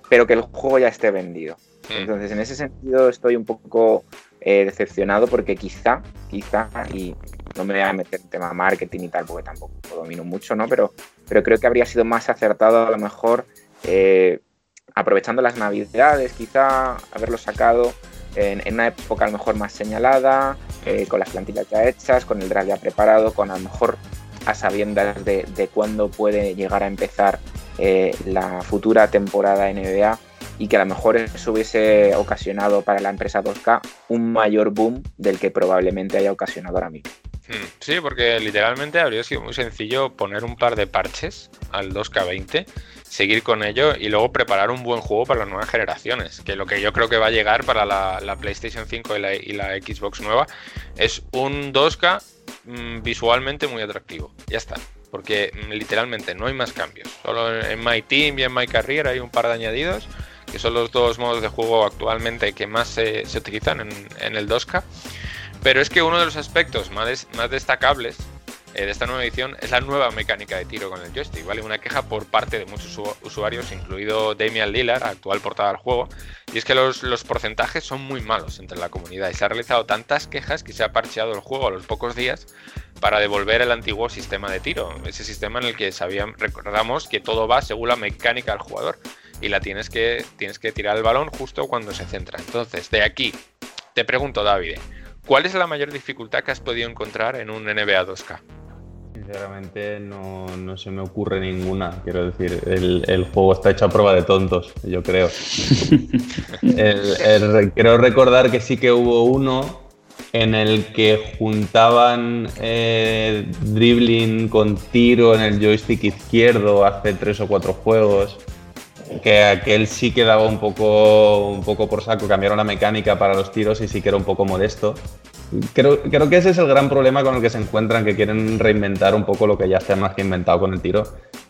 [SPEAKER 5] pero que el juego ya esté vendido. Entonces, en ese sentido estoy un poco eh, decepcionado porque quizá, quizá, y no me voy a meter en tema marketing y tal, porque tampoco lo domino mucho, ¿no? Pero, pero creo que habría sido más acertado a lo mejor eh, aprovechando las navidades, quizá haberlo sacado en, en una época a lo mejor más señalada, eh, con las plantillas ya hechas, con el draft ya preparado, con a lo mejor a sabiendas de, de cuándo puede llegar a empezar eh, la futura temporada NBA y que a lo mejor eso hubiese ocasionado para la empresa 2K un mayor boom del que probablemente haya ocasionado ahora mismo.
[SPEAKER 6] Hmm, Sí, porque literalmente habría sido muy sencillo poner un par de parches al 2K20, seguir con ello y luego preparar un buen juego para las nuevas generaciones. Que lo que yo creo que va a llegar para la, la PlayStation 5 y la, Xbox nueva es un 2K mm, visualmente muy atractivo. Ya está. Porque mm, literalmente no hay más cambios. Solo en, My Team y en My Career hay un par de añadidos, que son los dos modos de juego actualmente que más se, utilizan en, en el 2K. Pero es que uno de los aspectos más, más destacables de esta nueva edición es la nueva mecánica de tiro con el joystick, ¿vale? Una queja por parte de muchos usu- usuarios, incluido Damian Lillard, actual portada del juego, y es que los, los porcentajes son muy malos entre la comunidad y se han realizado tantas quejas que se ha parcheado el juego a los pocos días para devolver el antiguo sistema de tiro, ese sistema en el que sabíamos, recordamos que todo va según la mecánica del jugador. y la tienes que, tienes que tirar el balón justo cuando se centra. Entonces, de aquí, te pregunto, David, ¿cuál es la mayor dificultad que has podido encontrar en un NBA 2K?
[SPEAKER 3] Sinceramente no, no se me ocurre ninguna. Quiero decir, el, el juego está hecho a prueba de tontos, yo creo. [LAUGHS] El- el- creo recordar que sí que hubo uno en el que juntaban eh, dribbling con tiro en el joystick izquierdo hace tres o cuatro juegos. Que aquel sí que daba un poco, un poco por saco, cambiaron la mecánica para los tiros y sí que era un poco modesto. Creo, creo que ese es el gran problema con el que se encuentran, que quieren reinventar un poco lo que ya está más que inventado con el tiro.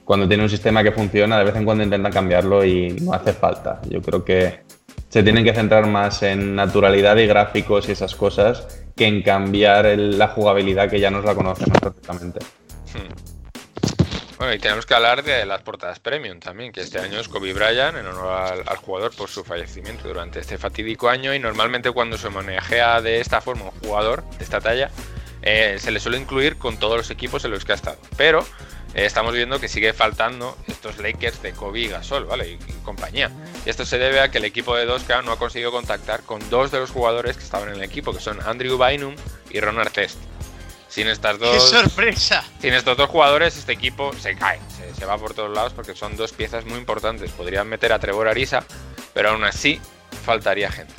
[SPEAKER 3] Cuando tiene un sistema que funciona, de vez en cuando intentan cambiarlo y no hace falta. Yo creo que se tienen que centrar más en naturalidad y gráficos y esas cosas que en cambiar el- la jugabilidad que ya nos la conocemos perfectamente.
[SPEAKER 6] Bueno, y tenemos que hablar de las portadas premium también, que este año es Kobe Bryant en honor al, jugador por su fallecimiento durante este fatídico año y normalmente cuando se homenajea de esta forma un jugador de esta talla, eh, se le suele incluir con todos los equipos en los que ha estado. Pero eh, estamos viendo que sigue faltando estos Lakers de Kobe y Gasol, ¿vale? Y, y compañía. Y esto se debe a que el equipo de 2K no ha conseguido contactar con dos de los jugadores que estaban en el equipo, que son Andrew Bynum y Ron Artest. Sin estas
[SPEAKER 1] ¡Qué
[SPEAKER 6] dos...
[SPEAKER 1] sorpresa!
[SPEAKER 6] Sin estos dos jugadores, este equipo se cae, se, se va por todos lados porque son dos piezas muy importantes. Podrían meter a Trevor Arisa, pero aún así faltaría gente.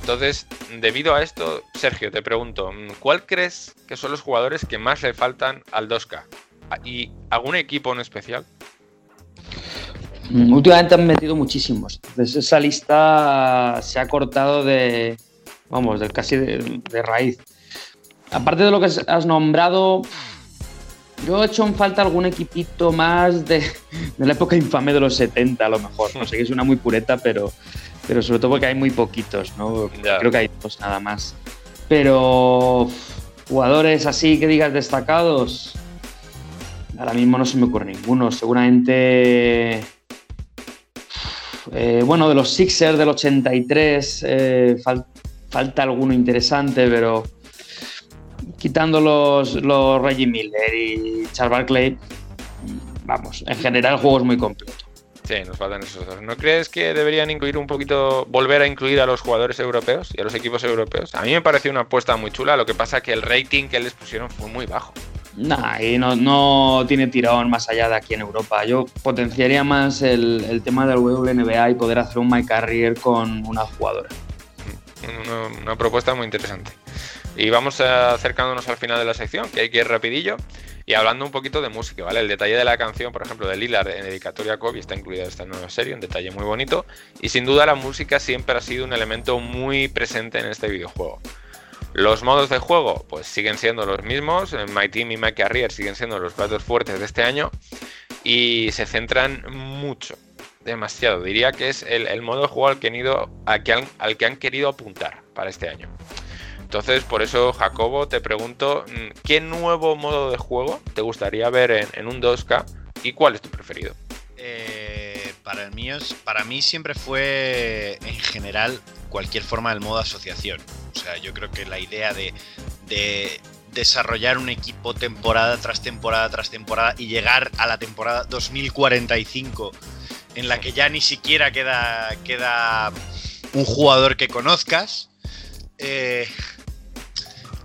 [SPEAKER 6] Entonces, debido a esto, Sergio, te pregunto, ¿cuál crees que son los jugadores que más le faltan al 2K? ¿Y algún equipo en especial?
[SPEAKER 4] Mm, Últimamente han metido muchísimos. Entonces esa lista se ha cortado de, vamos, del casi de, de raíz. Aparte de lo que has nombrado, yo he hecho en falta algún equipito más de, de la época infame de los 70 a lo mejor. No sé que suena muy pureta, pero, pero sobre todo porque hay muy poquitos, ¿no? Creo que hay dos nada más. Pero jugadores así que digas destacados, ahora mismo no se me ocurre ninguno. Seguramente eh, bueno, de los Sixers del 83 eh, fal- falta alguno interesante, pero quitando los, los Reggie Miller y Charles Barkley, vamos, en general el juego es muy completo.
[SPEAKER 6] Sí, nos faltan esos dos. ¿No crees que deberían incluir un poquito, volver a incluir a los jugadores europeos y a los equipos europeos? A mí me pareció una apuesta muy chula, lo que pasa que el rating que les pusieron fue muy bajo.
[SPEAKER 4] Nah, y no, no tiene tirón más allá de aquí en Europa. Yo potenciaría más el, el tema del WNBA y poder hacer un My Carrier con una jugadora.
[SPEAKER 6] Una, una propuesta muy interesante. Y vamos acercándonos al final de la sección, que hay que ir rapidillo. Y hablando un poquito de música, ¿vale? El detalle de la canción, por ejemplo, de Lillard en dedicatoria a Kobe está incluida en esta nueva serie, un detalle muy bonito. Y sin duda la música siempre ha sido un elemento muy presente en este videojuego. Los modos de juego, pues siguen siendo los mismos. My Team y My Career siguen siendo los platos fuertes de este año. Y se centran mucho, demasiado. Diría que es el, modo de juego al que han querido apuntar para este año. Entonces, por eso, Jacobo, te pregunto, mm, ¿qué nuevo modo de juego te gustaría ver en, un 2K y cuál es tu preferido?
[SPEAKER 1] Eh, para, el mío, para mí siempre fue, en general, cualquier forma del modo asociación. O sea, yo creo que la idea de, de desarrollar un equipo temporada tras temporada tras temporada y llegar a la temporada 2045 en la que ya ni siquiera queda, queda un jugador que conozcas. eh,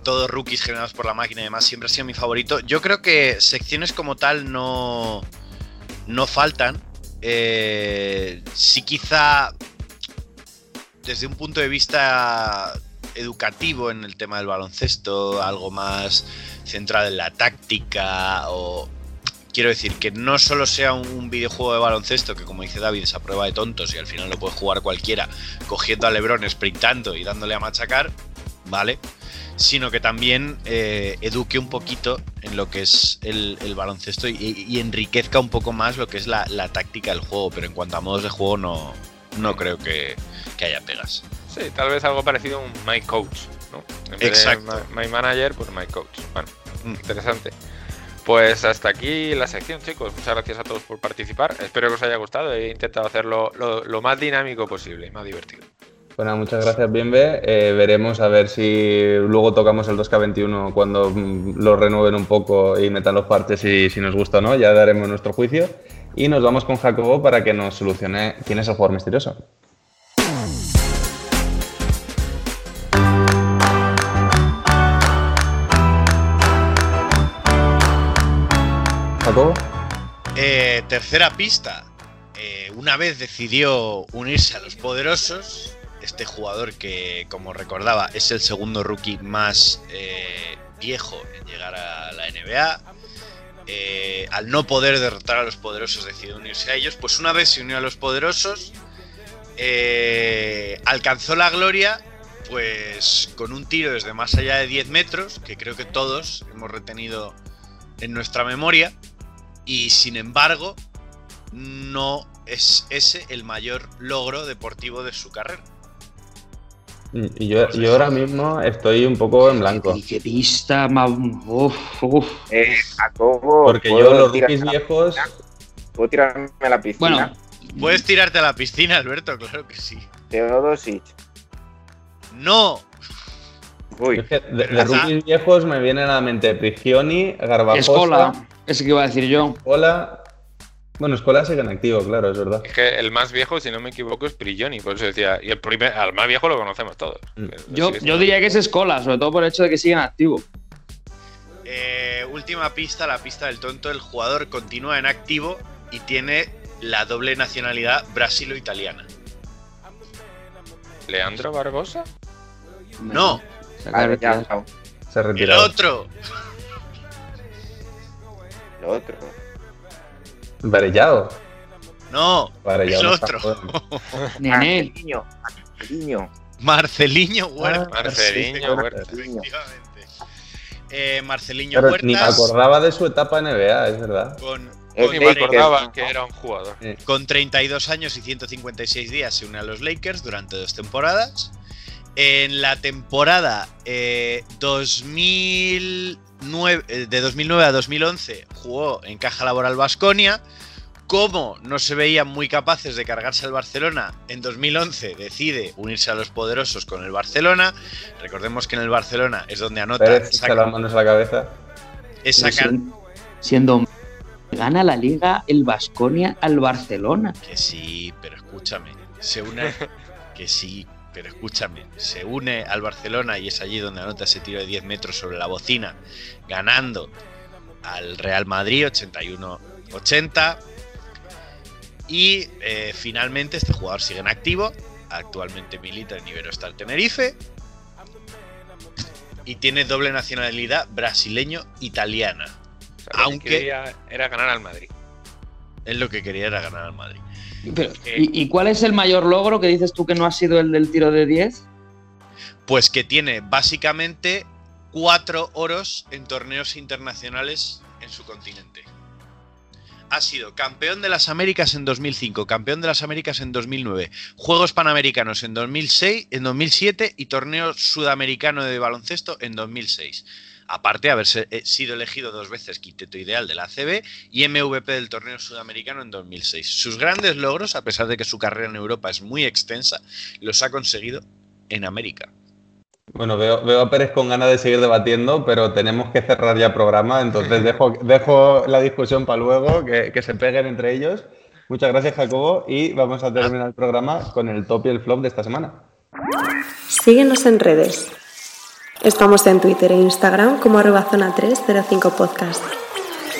[SPEAKER 1] todos rookies generados por la máquina y demás siempre ha sido mi favorito. Yo creo que secciones como tal no, no faltan. Eh, sí quizá desde un punto de vista educativo en el tema del baloncesto, algo más centrado en la táctica o quiero decir que no solo sea un videojuego de baloncesto que como dice David es a prueba de tontos y al final lo puede jugar cualquiera cogiendo a Lebron, sprintando y dándole a machacar, ¿vale? Sino que también eh, eduque un poquito en lo que es el, el baloncesto y, y enriquezca un poco más lo que es la, la táctica del juego, pero en cuanto a modos de juego no, no creo que, que haya pegas.
[SPEAKER 6] Sí, tal vez algo parecido a un My Coach, ¿no? En vez
[SPEAKER 1] Exacto.
[SPEAKER 6] de My, My Manager, pues My Coach. Bueno,
[SPEAKER 1] Mm.
[SPEAKER 6] interesante. Pues hasta aquí la sección, chicos. Muchas gracias a todos por participar. Espero que os haya gustado. He intentado hacerlo lo, lo más dinámico posible, y más divertido.
[SPEAKER 3] Bueno, muchas gracias, Bienve. Eh, veremos a ver si luego tocamos el 2K21 cuando mm, lo renueven un poco y metan los parches y si nos gusta o no, ya daremos nuestro juicio. Y nos vamos con Jacobo para que nos solucione quién es el jugador misterioso. Jacobo.
[SPEAKER 1] Eh, tercera pista. Eh, una vez decidió unirse a los poderosos. Este jugador que, como recordaba, es el segundo rookie más eh, viejo en llegar a la NBA. Eh, al no poder derrotar a los poderosos decidió unirse a ellos. Pues una vez se unió a los poderosos, eh, alcanzó la gloria pues con un tiro desde más allá de 10 metros, que creo que todos hemos retenido en nuestra memoria, y sin embargo no es ese el mayor logro deportivo de su carrera.
[SPEAKER 3] Y yo, yo ahora mismo estoy un poco en blanco.
[SPEAKER 4] Y qué pista más. Uf, uf.
[SPEAKER 5] Eh, Jacobo,
[SPEAKER 3] Porque
[SPEAKER 5] ¿puedo
[SPEAKER 3] yo los rookies viejos.
[SPEAKER 5] piscina? ¿Puedo tirarme a la piscina?
[SPEAKER 4] Bueno,
[SPEAKER 1] Puedes tirarte a la piscina, Alberto, claro que sí.
[SPEAKER 5] Teodosic.
[SPEAKER 1] No,
[SPEAKER 5] Uy,
[SPEAKER 3] es que de, de rookies viejos me vienen a la mente Prigioni, Garbajosa,
[SPEAKER 4] Escola. Ese que iba a decir yo.
[SPEAKER 3] Escola. Bueno, Escola sigue en activo, claro, es verdad.
[SPEAKER 6] Es que el más viejo, si no me equivoco, es Prigioni, por eso decía. Y el primer, al más viejo lo conocemos todos.
[SPEAKER 3] Mm.
[SPEAKER 4] Yo,
[SPEAKER 6] sigue
[SPEAKER 4] yo diría que es Escola, sobre todo por el hecho de que siguen activo.
[SPEAKER 1] Eh, última pista, la pista del tonto. El jugador continúa en activo y tiene la doble nacionalidad brasilo-italiana.
[SPEAKER 6] ¿Leandro Barbosa?
[SPEAKER 1] No,
[SPEAKER 4] Se
[SPEAKER 5] ya,
[SPEAKER 4] retirar.
[SPEAKER 5] chao.
[SPEAKER 3] Se ha
[SPEAKER 1] el
[SPEAKER 3] retirado.
[SPEAKER 1] otro.
[SPEAKER 5] Lo otro.
[SPEAKER 3] Varellado.
[SPEAKER 1] No,
[SPEAKER 3] Varellado
[SPEAKER 1] otro. [LAUGHS]
[SPEAKER 4] Nenel.
[SPEAKER 5] Marceliño. Marceliño.
[SPEAKER 1] Marceliño ah, Huerta.
[SPEAKER 6] Ah, Marceliño Huerta,
[SPEAKER 1] efectivamente. Eh, Marceliño
[SPEAKER 3] Pero Ni me acordaba de su etapa en NBA, es verdad.
[SPEAKER 5] Eh,
[SPEAKER 1] con,
[SPEAKER 6] ni me acordaba que era un jugador.
[SPEAKER 1] Con 32 años y 156 días se une a los Lakers durante dos temporadas. En la temporada eh, 2000. Eh, de 2009 a 2011 jugó en Caja Laboral Vasconia. Como no se veían muy capaces de cargarse al Barcelona, en 2011 decide unirse a los poderosos con el Barcelona. Recordemos que en el Barcelona es donde anota.
[SPEAKER 3] Pérez
[SPEAKER 1] saca,
[SPEAKER 3] las manos a la cabeza.
[SPEAKER 4] Siendo gana la liga el Vasconia al Barcelona.
[SPEAKER 1] Que sí, pero escúchame, se une que sí, pero escúchame. Se une al Barcelona y es allí donde anota ese tiro de 10 metros sobre la bocina, ganando al Real Madrid 81-80. Y eh, finalmente este jugador sigue en activo. Actualmente milita en Iberostar Tenerife. Y tiene doble nacionalidad brasileño-italiana.
[SPEAKER 6] O sea,
[SPEAKER 1] Aunque-
[SPEAKER 6] quería era ganar al Madrid.
[SPEAKER 1] Él lo que quería era ganar al Madrid.
[SPEAKER 4] Pero, ¿y, y cuál es el mayor logro que dices tú que no ha sido el del tiro de 10?
[SPEAKER 1] Pues que tiene básicamente cuatro oros en torneos internacionales en su continente. Ha sido campeón de las Américas en 2005, campeón de las Américas en 2009, Juegos Panamericanos en 2006, en 2007 y torneo sudamericano de baloncesto en 2006. Aparte de haber eh, sido elegido dos veces quinteto ideal de la ACB y MVP del torneo sudamericano en 2006. Sus grandes logros, a pesar de que su carrera en Europa es muy extensa, los ha conseguido en América.
[SPEAKER 3] Bueno, veo, veo a Pérez con ganas de seguir debatiendo, pero tenemos que cerrar ya programa, entonces dejo, [LAUGHS] dejo la discusión para luego, que, que se peguen entre ellos. Muchas gracias, Jacobo, y vamos a terminar el programa con el top y el flop de esta semana.
[SPEAKER 7] Síguenos en redes. Estamos en Twitter e Instagram como arroba zona 305 podcast.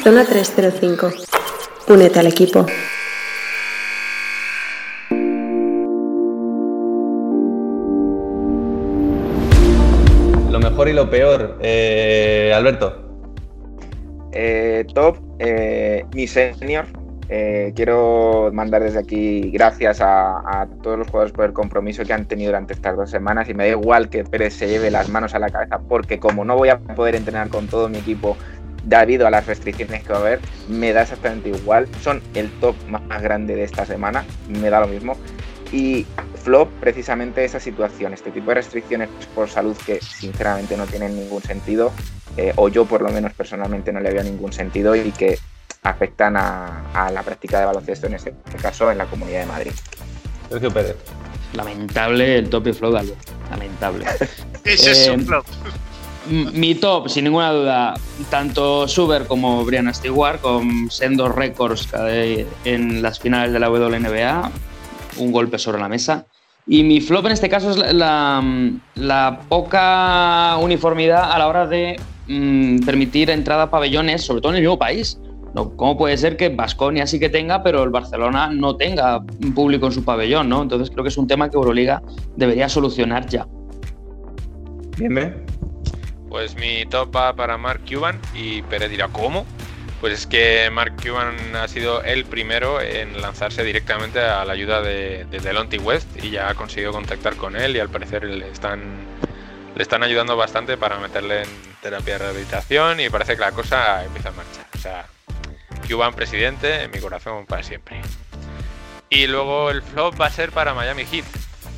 [SPEAKER 7] Zona 305. Únete al equipo.
[SPEAKER 3] Lo mejor y lo peor, eh, Alberto.
[SPEAKER 5] Eh, top, eh, mi senior. Eh, quiero mandar desde aquí gracias a, todos los jugadores por el compromiso que han tenido durante estas dos semanas y me da igual que Pérez se lleve las manos a la cabeza porque como no voy a poder entrenar con todo mi equipo debido a las restricciones que va a haber, me da exactamente igual. Son el top más grande de esta semana, me da lo mismo. Y flop, precisamente esa situación, este tipo de restricciones por salud que sinceramente no tienen ningún sentido, eh, o yo por lo menos personalmente no le veo ningún sentido y que afectan a, a la práctica de baloncesto, en este caso en la Comunidad de Madrid.
[SPEAKER 3] Sergio Pérez.
[SPEAKER 4] Lamentable el top y flop de Albert. Lamentable. [LAUGHS]
[SPEAKER 1] Ese es
[SPEAKER 4] Eh,
[SPEAKER 1] un flop.
[SPEAKER 4] Mi top, sin ninguna duda, tanto Suber como Brian Stewart, con sendos récords en las finales de la WNBA, un golpe sobre la mesa. Y mi flop en este caso es la, la- la poca uniformidad a la hora de mm, permitir entrada a pabellones, sobre todo en el mismo país. No, ¿Cómo puede ser que Basconia sí que tenga, pero el Barcelona no tenga un público en su pabellón? ¿no? Entonces creo que es un tema que Euroliga debería solucionar ya.
[SPEAKER 3] Bien, bien.
[SPEAKER 6] Pues mi top va para Mark Cuban y Pérez dirá, ¿cómo? Pues es que Mark Cuban ha sido el primero en lanzarse directamente a la ayuda de, de Delonte West y ya ha conseguido contactar con él y al parecer le están, le están ayudando bastante para meterle en terapia de rehabilitación y parece que la cosa empieza a marchar. O sea, Cuban presidente en mi corazón para siempre. Y luego el flop va a ser para Miami Heat.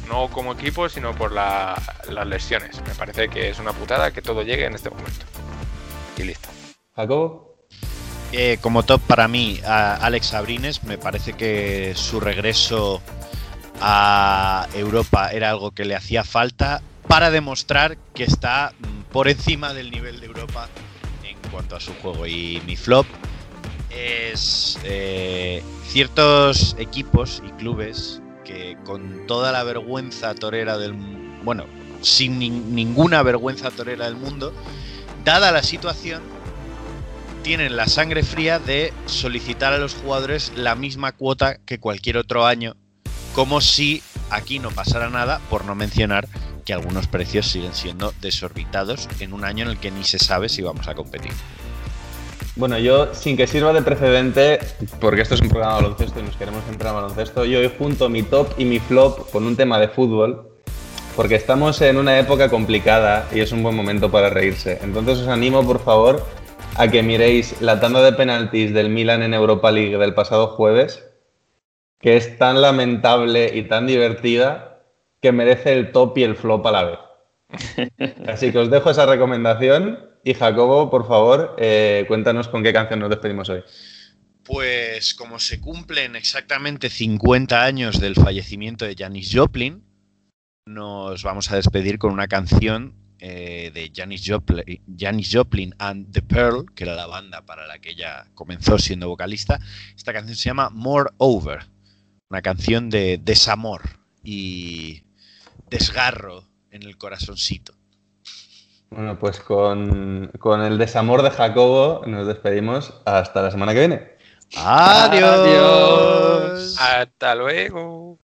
[SPEAKER 6] No como equipo, sino por la- las lesiones. Me parece que es una putada que todo llegue en este momento. Y listo.
[SPEAKER 3] Jacobo.
[SPEAKER 1] Eh, como top para mí, a Alex Abrines, me parece que su regreso a Europa era algo que le hacía falta para demostrar que está mm, por encima del nivel de Europa en cuanto a su juego. Y mi flop es eh, ciertos equipos y clubes que con toda la vergüenza torera del bueno, sin nin- ninguna vergüenza torera del mundo, dada la situación, tienen la sangre fría de solicitar a los jugadores la misma cuota que cualquier otro año, como si aquí no pasara nada, por no mencionar que algunos precios siguen siendo desorbitados en un año en el que ni se sabe si vamos a competir.
[SPEAKER 3] Bueno, yo, sin que sirva de precedente, porque esto es un programa de baloncesto y nos queremos centrar en baloncesto, yo hoy junto mi top y mi flop con un tema de fútbol, porque estamos en una época complicada y es un buen momento para reírse. Entonces os animo, por favor, a que miréis la tanda de penaltis del Milan en Europa League del pasado jueves, que es tan lamentable y tan divertida que merece el top y el flop a la vez. [LAUGHS] Así que os dejo esa recomendación y Jacobo, por favor, eh, cuéntanos con qué canción nos despedimos hoy.
[SPEAKER 1] Pues como se cumplen exactamente 50 años del fallecimiento de Janis Joplin, nos vamos a despedir con una canción eh, de Janis Joplin, Janis Joplin and The Pearl, que era la banda para la que ella comenzó siendo vocalista. Esta canción se llama More Over, una canción de desamor y desgarro en el corazoncito.
[SPEAKER 3] Bueno, pues con, con el desamor de Jacobo nos despedimos hasta la semana que viene.
[SPEAKER 1] Adiós.
[SPEAKER 6] Hasta luego.